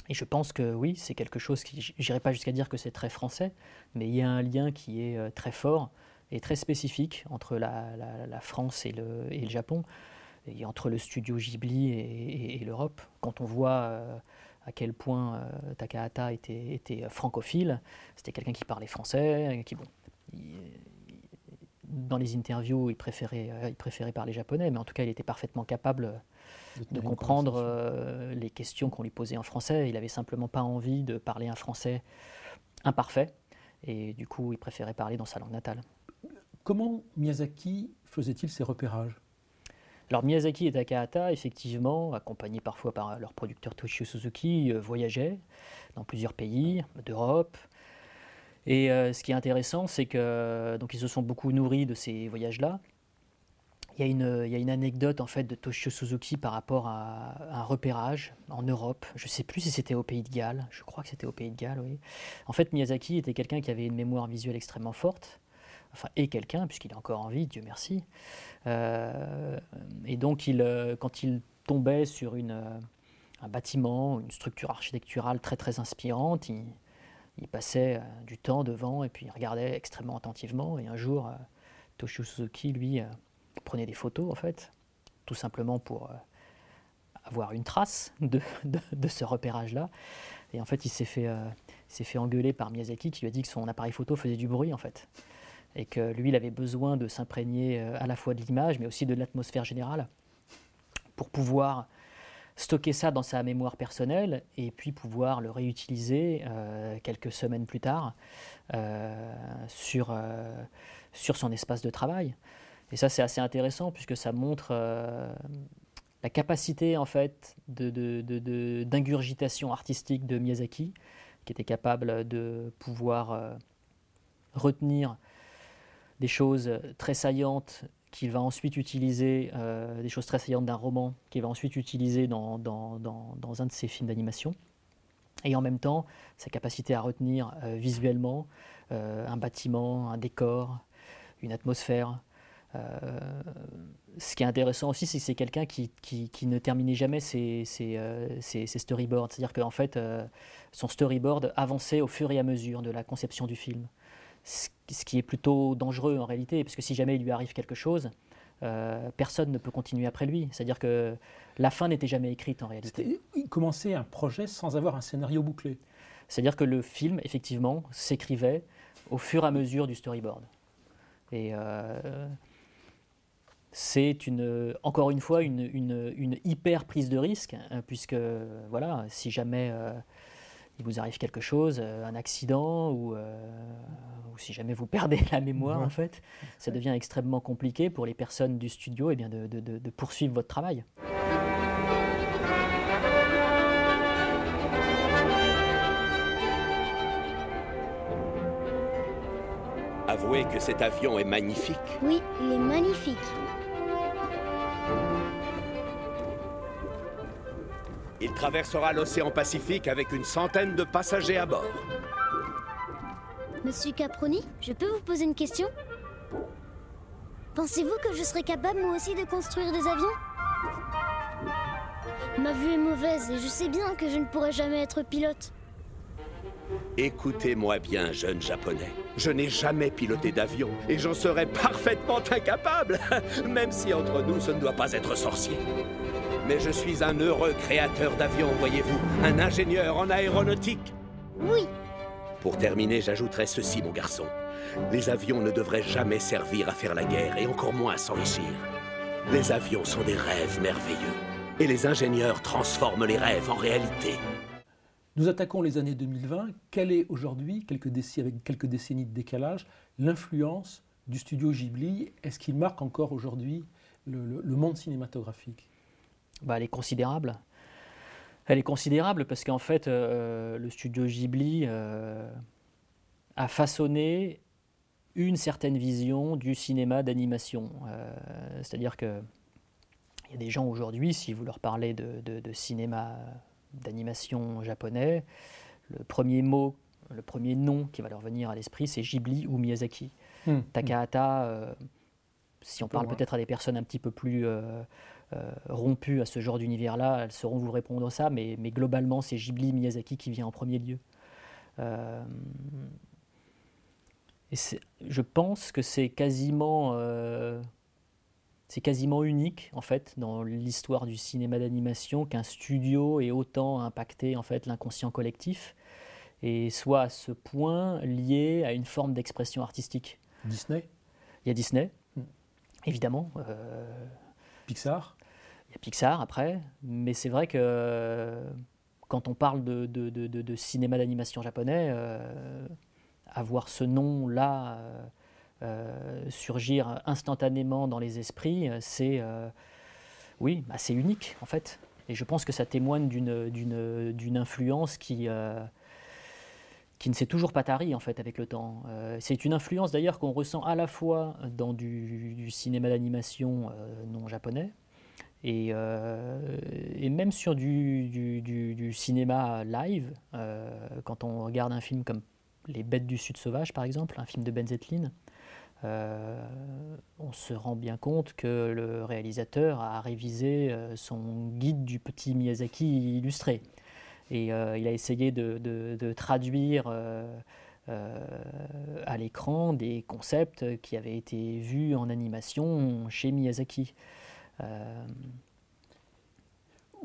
Et je pense que oui, c'est quelque chose qui, j'irai pas jusqu'à dire que c'est très français, mais il y a un lien qui est euh, très fort et très spécifique entre la, France et le, Japon, et entre le studio Ghibli et, l'Europe. Quand on voit, euh, à quel point euh, Takahata était, francophile. C'était quelqu'un qui parlait français, qui, bon, dans les interviews, il préférait parler japonais, mais en tout cas, il était parfaitement capable de, comprendre euh, les questions qu'on lui posait en français. Il avait simplement pas envie de parler un français imparfait, et du coup, il préférait parler dans sa langue natale. Comment Miyazaki faisait-il ses repérages? Alors Miyazaki et Takahata, effectivement, accompagnés parfois par leur producteur Toshio Suzuki, euh, voyageaient dans plusieurs pays d'Europe. Et euh, ce qui est intéressant, c'est que donc ils se sont beaucoup nourris de ces voyages-là. Il y, a une, il y, a une, anecdote en fait de Toshio Suzuki par rapport à, un repérage en Europe. Je ne sais plus si c'était au Pays de Galles. Je crois que c'était au Pays de Galles, oui. En fait, Miyazaki était quelqu'un qui avait une mémoire visuelle extrêmement forte. Enfin, et quelqu'un, puisqu'il est encore en vie, Dieu merci. Euh, et donc, il, euh, quand il tombait sur une, euh, un bâtiment, une structure architecturale très très inspirante, il, passait du temps devant et puis il regardait extrêmement attentivement. Et un jour, Toshio Suzuki, lui, prenait des photos, en fait, tout simplement pour avoir une trace de, ce repérage-là. Et en fait, il s'est fait, s'est fait engueuler par Miyazaki qui lui a dit que son appareil photo faisait du bruit, en fait et que lui, il avait besoin de s'imprégner euh, à la fois de l'image, mais aussi de l'atmosphère générale, pour pouvoir stocker ça dans sa mémoire personnelle et puis pouvoir le réutiliser euh, quelques semaines plus tard euh, sur, sur son espace de travail. Et ça, c'est assez intéressant puisque ça montre la capacité en fait d'ingurgitation artistique de Miyazaki, qui était capable de pouvoir retenir des choses très saillantes qu'il va ensuite utiliser, euh, des choses très saillantes d'un roman qu'il va ensuite utiliser dans, un de ses films d'animation. Et en même temps, sa capacité à retenir euh, visuellement euh, un bâtiment, un décor, une atmosphère. Ce qui est intéressant aussi, c'est que c'est quelqu'un qui, qui, qui, ne terminait jamais ses, ses, ses, ses storyboards. C'est-à-dire qu'en fait, son storyboard avançait au fur et à mesure de la conception du film ce qui est plutôt dangereux en réalité, parce que si jamais il lui arrive quelque chose, euh, personne ne peut continuer après lui. C'est-à-dire que la fin n'était jamais écrite en réalité. Il commençait un projet sans avoir un scénario bouclé. C'est-à-dire que le film, effectivement, s'écrivait au fur et à mesure du storyboard. Et euh, c'est une, encore une fois une, une, hyper prise de risque, hein, puisque voilà, si jamais euh, il vous arrive quelque chose, euh, un accident, ou, euh, ou, si jamais vous perdez la mémoire, en fait, ça devient extrêmement compliqué pour les personnes du studio et eh bien, de, de, de, poursuivre votre travail. Avouez que cet avion est magnifique. Oui, il est magnifique. Il traversera l'océan Pacifique avec une centaine de passagers à bord. Monsieur Caproni, je peux vous poser une question? Pensez-vous que je serais capable moi aussi de construire des avions? Ma vue est mauvaise et je sais bien que je ne pourrai jamais être pilote. Écoutez-moi bien, jeune japonais. Je n'ai jamais piloté d'avion et j'en serais parfaitement incapable, [laughs] même si entre nous ce ne doit pas être sorcier. Mais je suis un heureux créateur d'avions, voyez-vous, un ingénieur en aéronautique. Oui. Pour terminer, j'ajouterai ceci, mon garçon. Les avions ne devraient jamais servir à faire la guerre, et encore moins à s'enrichir. Les avions sont des rêves merveilleux, et les ingénieurs transforment les rêves en réalité. Nous attaquons les années 2020. Quelle est aujourd'hui, avec quelques décennies de décalage, l'influence du studio Ghibli? Est-ce qu'il marque encore aujourd'hui le monde cinématographique? Bah, elle est considérable. Elle est considérable parce qu'en fait, euh, le studio Ghibli euh, a façonné une certaine vision du cinéma d'animation. Euh, c'est-à-dire que il y a des gens aujourd'hui, si vous leur parlez de, cinéma d'animation japonais, le premier mot, le premier nom qui va leur venir à l'esprit, c'est Ghibli ou Miyazaki. Hmm. Takahata, si on parle peut-être à des personnes un petit peu plus euh, rompues à ce genre d'univers-là, elles sauront vous répondre ça, mais, mais globalement, c'est Ghibli Miyazaki qui vient en premier lieu. Euh, et je pense que c'est quasiment, euh, c'est quasiment unique en fait dans l'histoire du cinéma d'animation qu'un studio ait autant impacté en fait l'inconscient collectif et soit à ce point lié à une forme d'expression artistique. Disney? Il y a Disney, évidemment. euh, Pixar? Pixar après, mais c'est vrai que euh, quand on parle de, cinéma d'animation japonais, euh, avoir ce nom-là euh, surgir instantanément dans les esprits, c'est oui, bah, c'est unique en fait. Et je pense que ça témoigne d'une- influence qui, ne s'est toujours pas tarie en fait avec le temps. C'est une influence d'ailleurs qu'on ressent à la fois dans du, cinéma d'animation non japonais, et, euh, et même sur du, cinéma live, euh, quand on regarde un film comme Les Bêtes du Sud sauvage, par exemple, un film de Ben Zetlin, euh, on se rend bien compte que le réalisateur a révisé son guide du petit Miyazaki illustré. Et il a essayé de, traduire à l'écran des concepts qui avaient été vus en animation chez Miyazaki. Euh,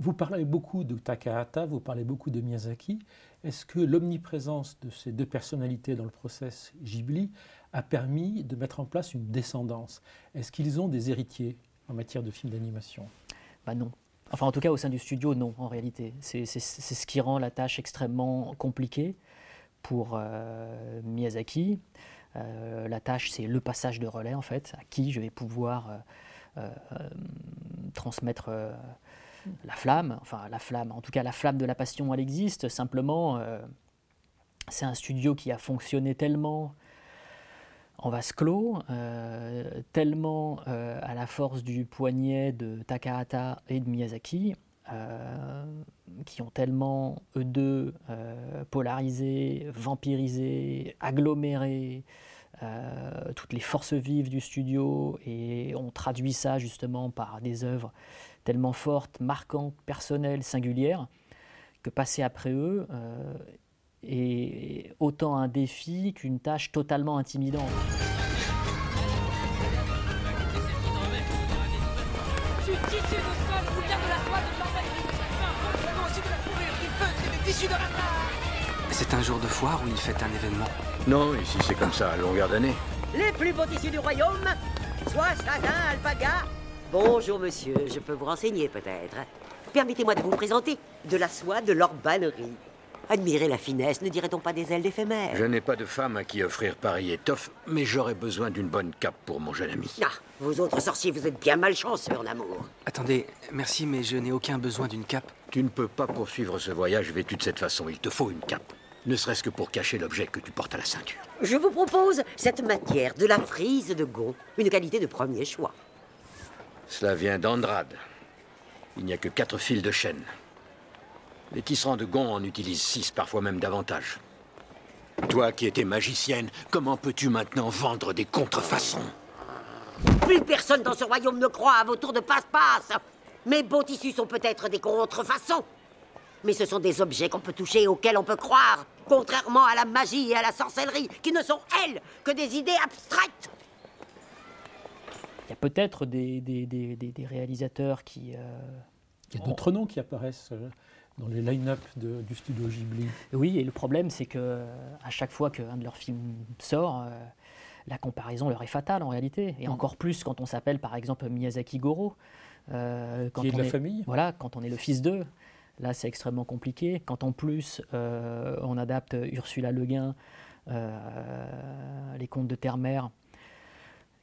Vous parlez beaucoup de Takahata, vous parlez beaucoup de Miyazaki. Est-ce que l'omniprésence de ces deux personnalités dans le process Ghibli a permis de mettre en place une descendance? Est-ce qu'ils ont des héritiers en matière de films d'animation? Bah non. Enfin, en tout cas, au sein du studio, non, en réalité. C'est ce qui rend la tâche extrêmement compliquée pour euh, Miyazaki. Euh, la tâche, c'est le passage de relais, en fait, à qui je vais pouvoir transmettre euh, la flamme. Enfin, la flamme, en tout cas, la flamme de la passion, elle existe. Simplement, euh, c'est un studio qui a fonctionné tellement en vase clos, euh, tellement euh, à la force du poignet de Takahata et de Miyazaki, euh, qui ont tellement, eux deux, euh, polarisé, vampirisé, aggloméré euh, toutes les forces vives du studio et ont traduit ça justement par des œuvres tellement fortes, marquantes, personnelles, singulières, que passer après eux euh, est autant un défi qu'une tâche totalement intimidante. C'est un jour de foire ou il fait un événement Non, ici c'est comme ça à longueur d'année. Les plus beaux tissus du royaume Soie, chagrin, alpaga Bonjour, monsieur. Je peux vous renseigner, peut-être. Permettez-moi de vous présenter de la soie de l'orbanerie. Admirez la finesse, ne dirait-on pas des ailes d'éphémère? Je n'ai pas de femme à qui offrir pareille étoffe, mais j'aurais besoin d'une bonne cape pour mon jeune ami. Ah, vous autres sorciers, vous êtes bien malchanceux en amour. Attendez, merci, mais je n'ai aucun besoin d'une cape. Tu ne peux pas poursuivre ce voyage vêtu de cette façon. Il te faut une cape. Ne serait-ce que pour cacher l'objet que tu portes à la ceinture. Je vous propose cette matière de la frise de Gon, une qualité de premier choix. Cela vient d'Andrade. Il n'y a que quatre fils de chêne. Les tisserands de Gon en utilisent six, parfois même davantage. Toi qui étais magicienne, comment peux-tu maintenant vendre des contrefaçons? Plus personne dans ce royaume ne croit à vos tours de passe-passe. Mes beaux tissus sont peut-être des contrefaçons, mais ce sont des objets qu'on peut toucher et auxquels on peut croire, contrairement à la magie et à la sorcellerie, qui ne sont, elles, que des idées abstraites. Il y a peut-être des, des- des- des- des réalisateurs qui... euh, Il y a d'autres noms qui apparaissent euh, dans les line-up de- du studio Ghibli. Oui, et le problème, c'est que euh, à chaque fois qu'un de leurs films sort, euh, la comparaison leur est fatale en réalité. Et Mm. encore plus quand on s'appelle par exemple Miyazaki Goro. euh, quand Qui est de la famille. Voilà, quand on est le fils d'eux. Là, c'est extrêmement compliqué. Quand en plus euh, on adapte Ursula Le Guin, euh, Les Contes de Terre-Mère,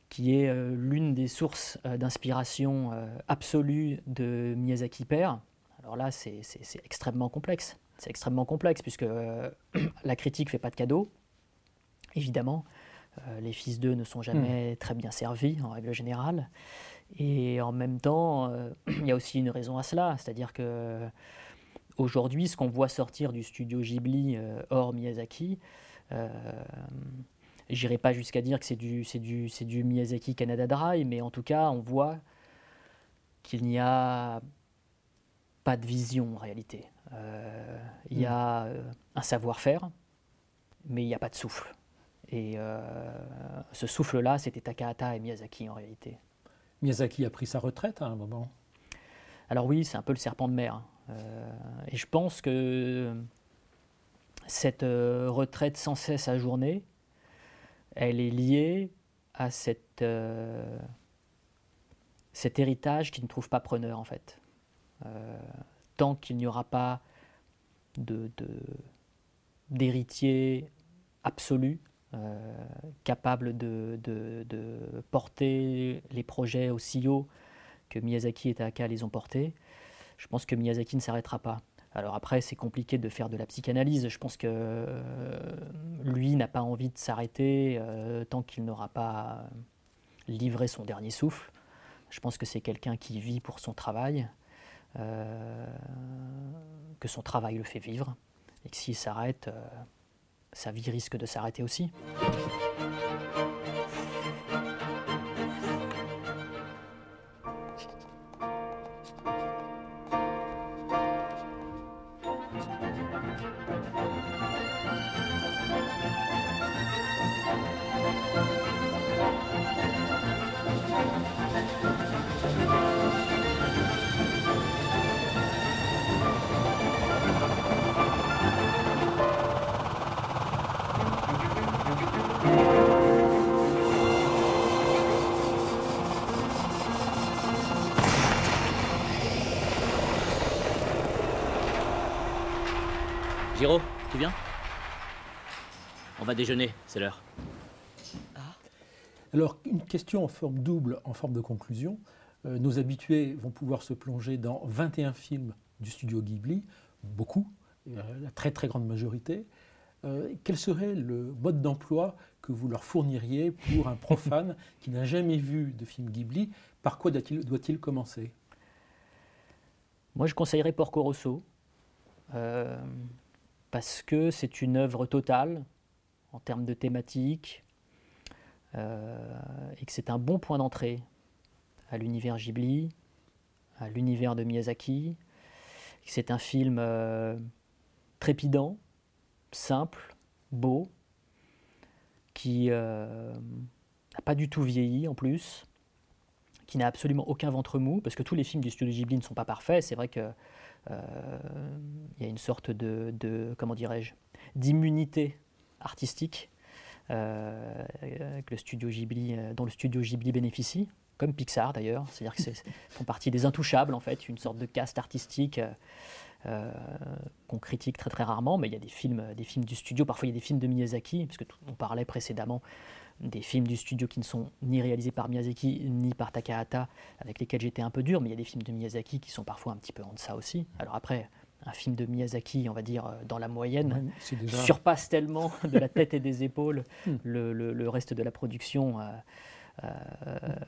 qui est euh, l'une des sources d'inspiration absolue de Miyazaki père. Alors là, c'est extrêmement complexe. C'est extrêmement complexe puisque [clears throat] la critique fait pas de cadeau, évidemment. Les fils d'eux ne sont jamais très bien servis en règle générale. Et en même temps, euh, [clears throat] il y a aussi une raison à cela, c'est-à-dire que aujourd'hui, ce qu'on voit sortir du studio Ghibli euh, hors Miyazaki, euh, j'irai pas jusqu'à dire que c'est du, c'est du, c'est du Miyazaki Canada Dry, mais en tout cas, on voit qu'il n'y a pas de vision en réalité. Euh, il y a euh, un savoir-faire, mais il n'y a pas de souffle. Et ce souffle-là, c'était Takahata et Miyazaki en réalité. Miyazaki a pris sa retraite à un moment. Alors oui, c'est un peu le serpent de mer. Euh, et je pense que cette euh, retraite sans cesse ajournée, elle est liée à euh, cet héritage qui ne trouve pas preneur en fait. Tant qu'il n'y aura pas d'héritier absolu capable de, de- porter les projets aussi haut que Miyazaki et Taaka les ont portés, je pense que Miyazaki ne s'arrêtera pas. Alors après, c'est compliqué de faire de la psychanalyse. Je pense que euh, lui n'a pas envie de s'arrêter euh, tant qu'il n'aura pas livré son dernier souffle. Je pense que c'est quelqu'un qui vit pour son travail, euh, que son travail le fait vivre, et que s'il s'arrête, sa vie risque de s'arrêter aussi. Giro, tu viens? On va déjeuner, c'est l'heure. Alors, une question en forme double, en forme de conclusion. Euh, nos habitués vont pouvoir se plonger dans 21 films du studio Ghibli, beaucoup, euh, la très très grande majorité. Euh, quel serait le mode d'emploi que vous leur fourniriez pour un profane [laughs] qui n'a jamais vu de film Ghibli? Par quoi doit-il commencer? Moi, je conseillerais Porco Rosso, parce que c'est une œuvre totale en termes de thématique, euh, et que c'est un bon point d'entrée à l'univers Ghibli, à l'univers de Miyazaki. C'est un film euh, trépidant, simple, beau, qui euh, n'a pas du tout vieilli en plus, qui n'a absolument aucun ventre mou, parce que tous les films du studio Ghibli ne sont pas parfaits. C'est vrai que euh, il y a une sorte de, comment dirais-je, d'immunité artistique euh, le studio Ghibli, euh, dont le studio Ghibli bénéficie, comme Pixar d'ailleurs. C'est-à-dire c'est- font partie des intouchables en fait, une sorte de caste artistique. euh, euh, qu'on critique très très rarement, mais il y a des films, des films du studio, parfois il y a des films de Miyazaki, parce que tout- on parlait précédemment des films du studio qui ne sont ni réalisés par Miyazaki ni par Takahata, avec lesquels j'étais un peu dur, mais il y a des films de Miyazaki qui sont parfois un petit peu en deçà aussi. Alors après, un film de Miyazaki, on va dire, euh, dans la moyenne, déjà- surpasse tellement [laughs] de la tête et des épaules Hmm. le, le- le reste de la production euh, euh,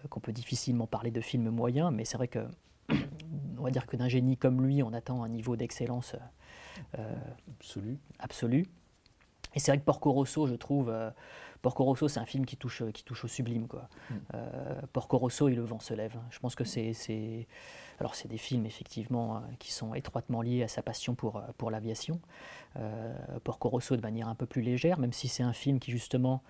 qu'on peut difficilement parler de film moyen, mais c'est vrai que on va dire que d'un génie comme lui, on attend un niveau d'excellence euh, absolu. absolu. Et c'est vrai que Porco Rosso, je trouve, euh, Porco Rosso, c'est un film qui touche, qui touche au sublime. Quoi. Mm. Euh, Porco Rosso et Le vent se lève. Je pense que c'est, c'est- alors c'est des films effectivement euh, qui sont étroitement liés à sa passion pour, euh, pour l'aviation. Euh, Porco Rosso de manière un peu plus légère, même si c'est un film qui justement,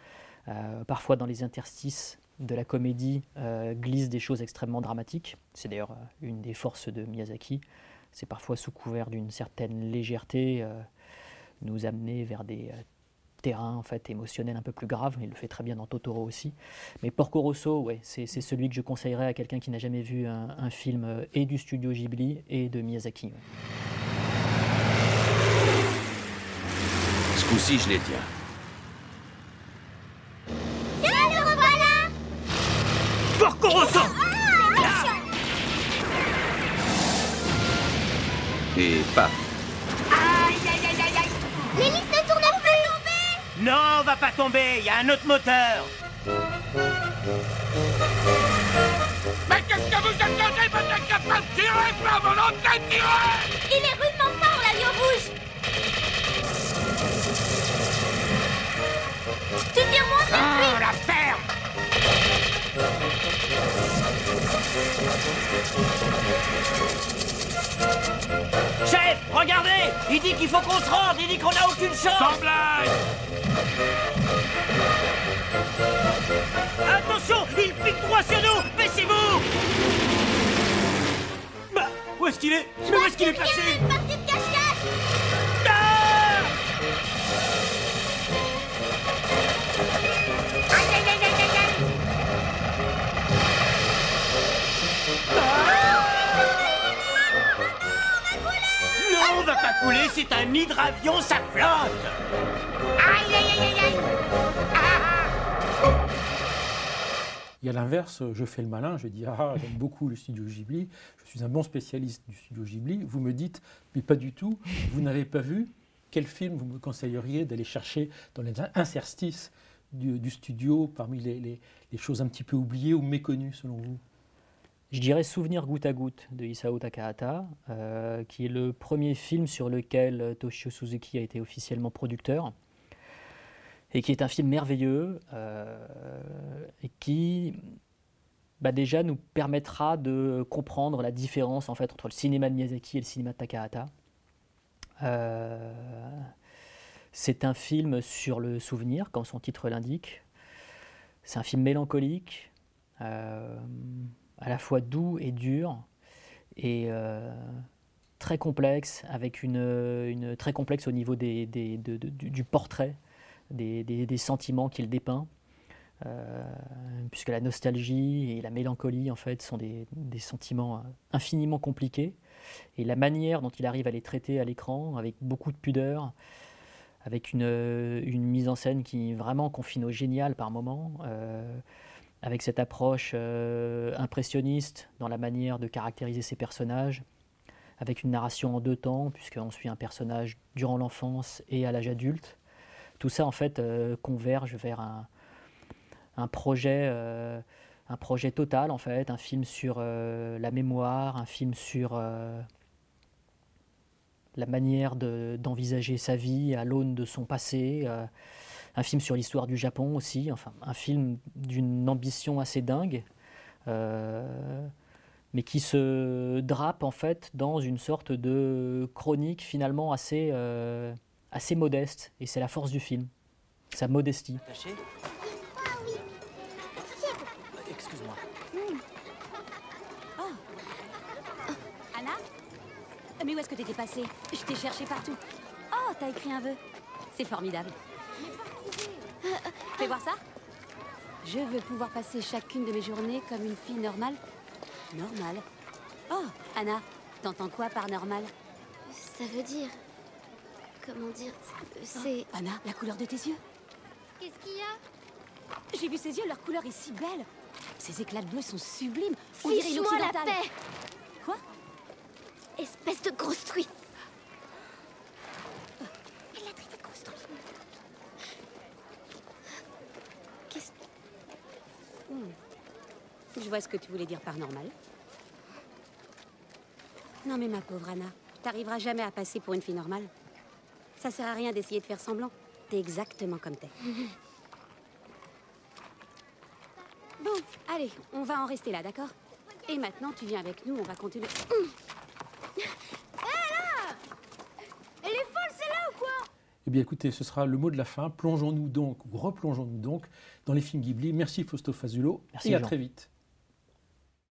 euh, parfois dans les interstices de la comédie, euh, glisse des choses extrêmement dramatiques. C'est d'ailleurs euh, une des forces de Miyazaki. C'est parfois sous couvert d'une certaine légèreté. euh, nous amener vers des en fait émotionnels un peu plus graves. Il le fait très bien dans Totoro aussi. Mais Porco Rosso, ouais, c'est celui que je conseillerais à quelqu'un qui n'a jamais vu un, un film euh, et du studio Ghibli et de Miyazaki. ouais. Ce coup-ci, je les tiens. Tiens, le revoilà Porco Rosso Et paf Aïe, aïe, aïe, aïe, aïe L'hélice ne tourne plus Non, on va pas tomber, il y a un autre moteur. Mais qu'est-ce que vous attendez, votre incapable Tirez pas, volonté, tirez Il est rudement fort, l'avion rouge. Tu tires moins vite, Ah, lui. la ferme Chef, regardez Il dit qu'il faut qu'on se rende, il dit qu'on n'a aucune chance. Sans blague. Attention, il pique droit sur nous Baissez-vous. Bah, où est-ce qu'il est, est? Mais où est-ce qu'il est passé? Hydravion, ça flotte Aïe, aïe, aïe, aïe, aïe. Et à l'inverse, je fais le malin, je dis Ah, j'aime beaucoup le studio Ghibli, je suis un bon spécialiste du studio Ghibli. Vous me dites Mais pas du tout, vous n'avez pas vu Quel film vous me conseilleriez d'aller chercher dans les interstices du, du studio, parmi les, les- les choses un petit peu oubliées ou méconnues selon vous? Je dirais Souvenir goutte à goutte de Isao Takahata, euh, qui est le premier film sur lequel euh, Toshio Suzuki a été officiellement producteur, et qui est un film merveilleux, euh, et qui bah, déjà nous permettra de comprendre la différence en fait entre le cinéma de Miyazaki et le cinéma de Takahata. C'est un film sur le souvenir, comme son titre l'indique. C'est un film mélancolique, à la fois doux et dur, et euh, très complexe, avec une, très complexe au niveau des, des- de- de- du, portrait, des, sentiments qu'il dépeint, euh, puisque la nostalgie et la mélancolie en fait sont des, sentiments euh, infiniment compliqués, et la manière dont il arrive à les traiter à l'écran, avec beaucoup de pudeur, avec une, une mise en scène qui vraiment confine au génial par moments, euh, avec cette approche euh, impressionniste dans la manière de caractériser ses personnages, avec une narration en deux temps, puisqu'on suit un personnage durant l'enfance et à l'âge adulte. Tout ça, en fait, euh, converge vers un, projet, euh, un projet total, en fait, un film sur la mémoire, un film sur la manière de- d'envisager sa vie à l'aune de son passé, un film sur l'histoire du Japon aussi, enfin un film d'une ambition assez dingue, euh, mais qui se drape en fait dans une sorte de chronique finalement assez, euh, assez modeste, et c'est la force du film, sa modestie. Excuse-moi. Anna? Mais où est-ce que t'étais passée? Je t'ai cherché partout. Oh, t'as écrit un vœu. C'est formidable. Fais voir ça. Je veux pouvoir passer chacune de mes journées comme une fille normale. Normale Oh, Anna, t'entends quoi par normal? Ça veut dire. Comment dire C'est. Anna, la couleur de tes yeux. Qu'est-ce qu'il y a? J'ai vu ses yeux, leur couleur est si belle. Ces éclats de bleu sont sublimes. On dirait Fiche-moi la paix Quoi? Espèce de grosse truie Elle a traité de grosse truie. Qu'est-ce Hmm. Je vois ce que tu voulais dire par normal. Non mais ma pauvre Anna, t'arriveras jamais à passer pour une fille normale. Ça sert à rien d'essayer de faire semblant. T'es exactement comme t'es. [laughs] Bon, allez, on va en rester là, d'accord? Et maintenant, tu viens avec nous, on va continuer. Elle est folle, celle-là ou quoi? Eh bien écoutez, ce sera le mot de la fin. Plongeons-nous donc, ou replongeons-nous donc dans les films Ghibli. Merci Fausto Fazulo Merci, et à Jean. très vite.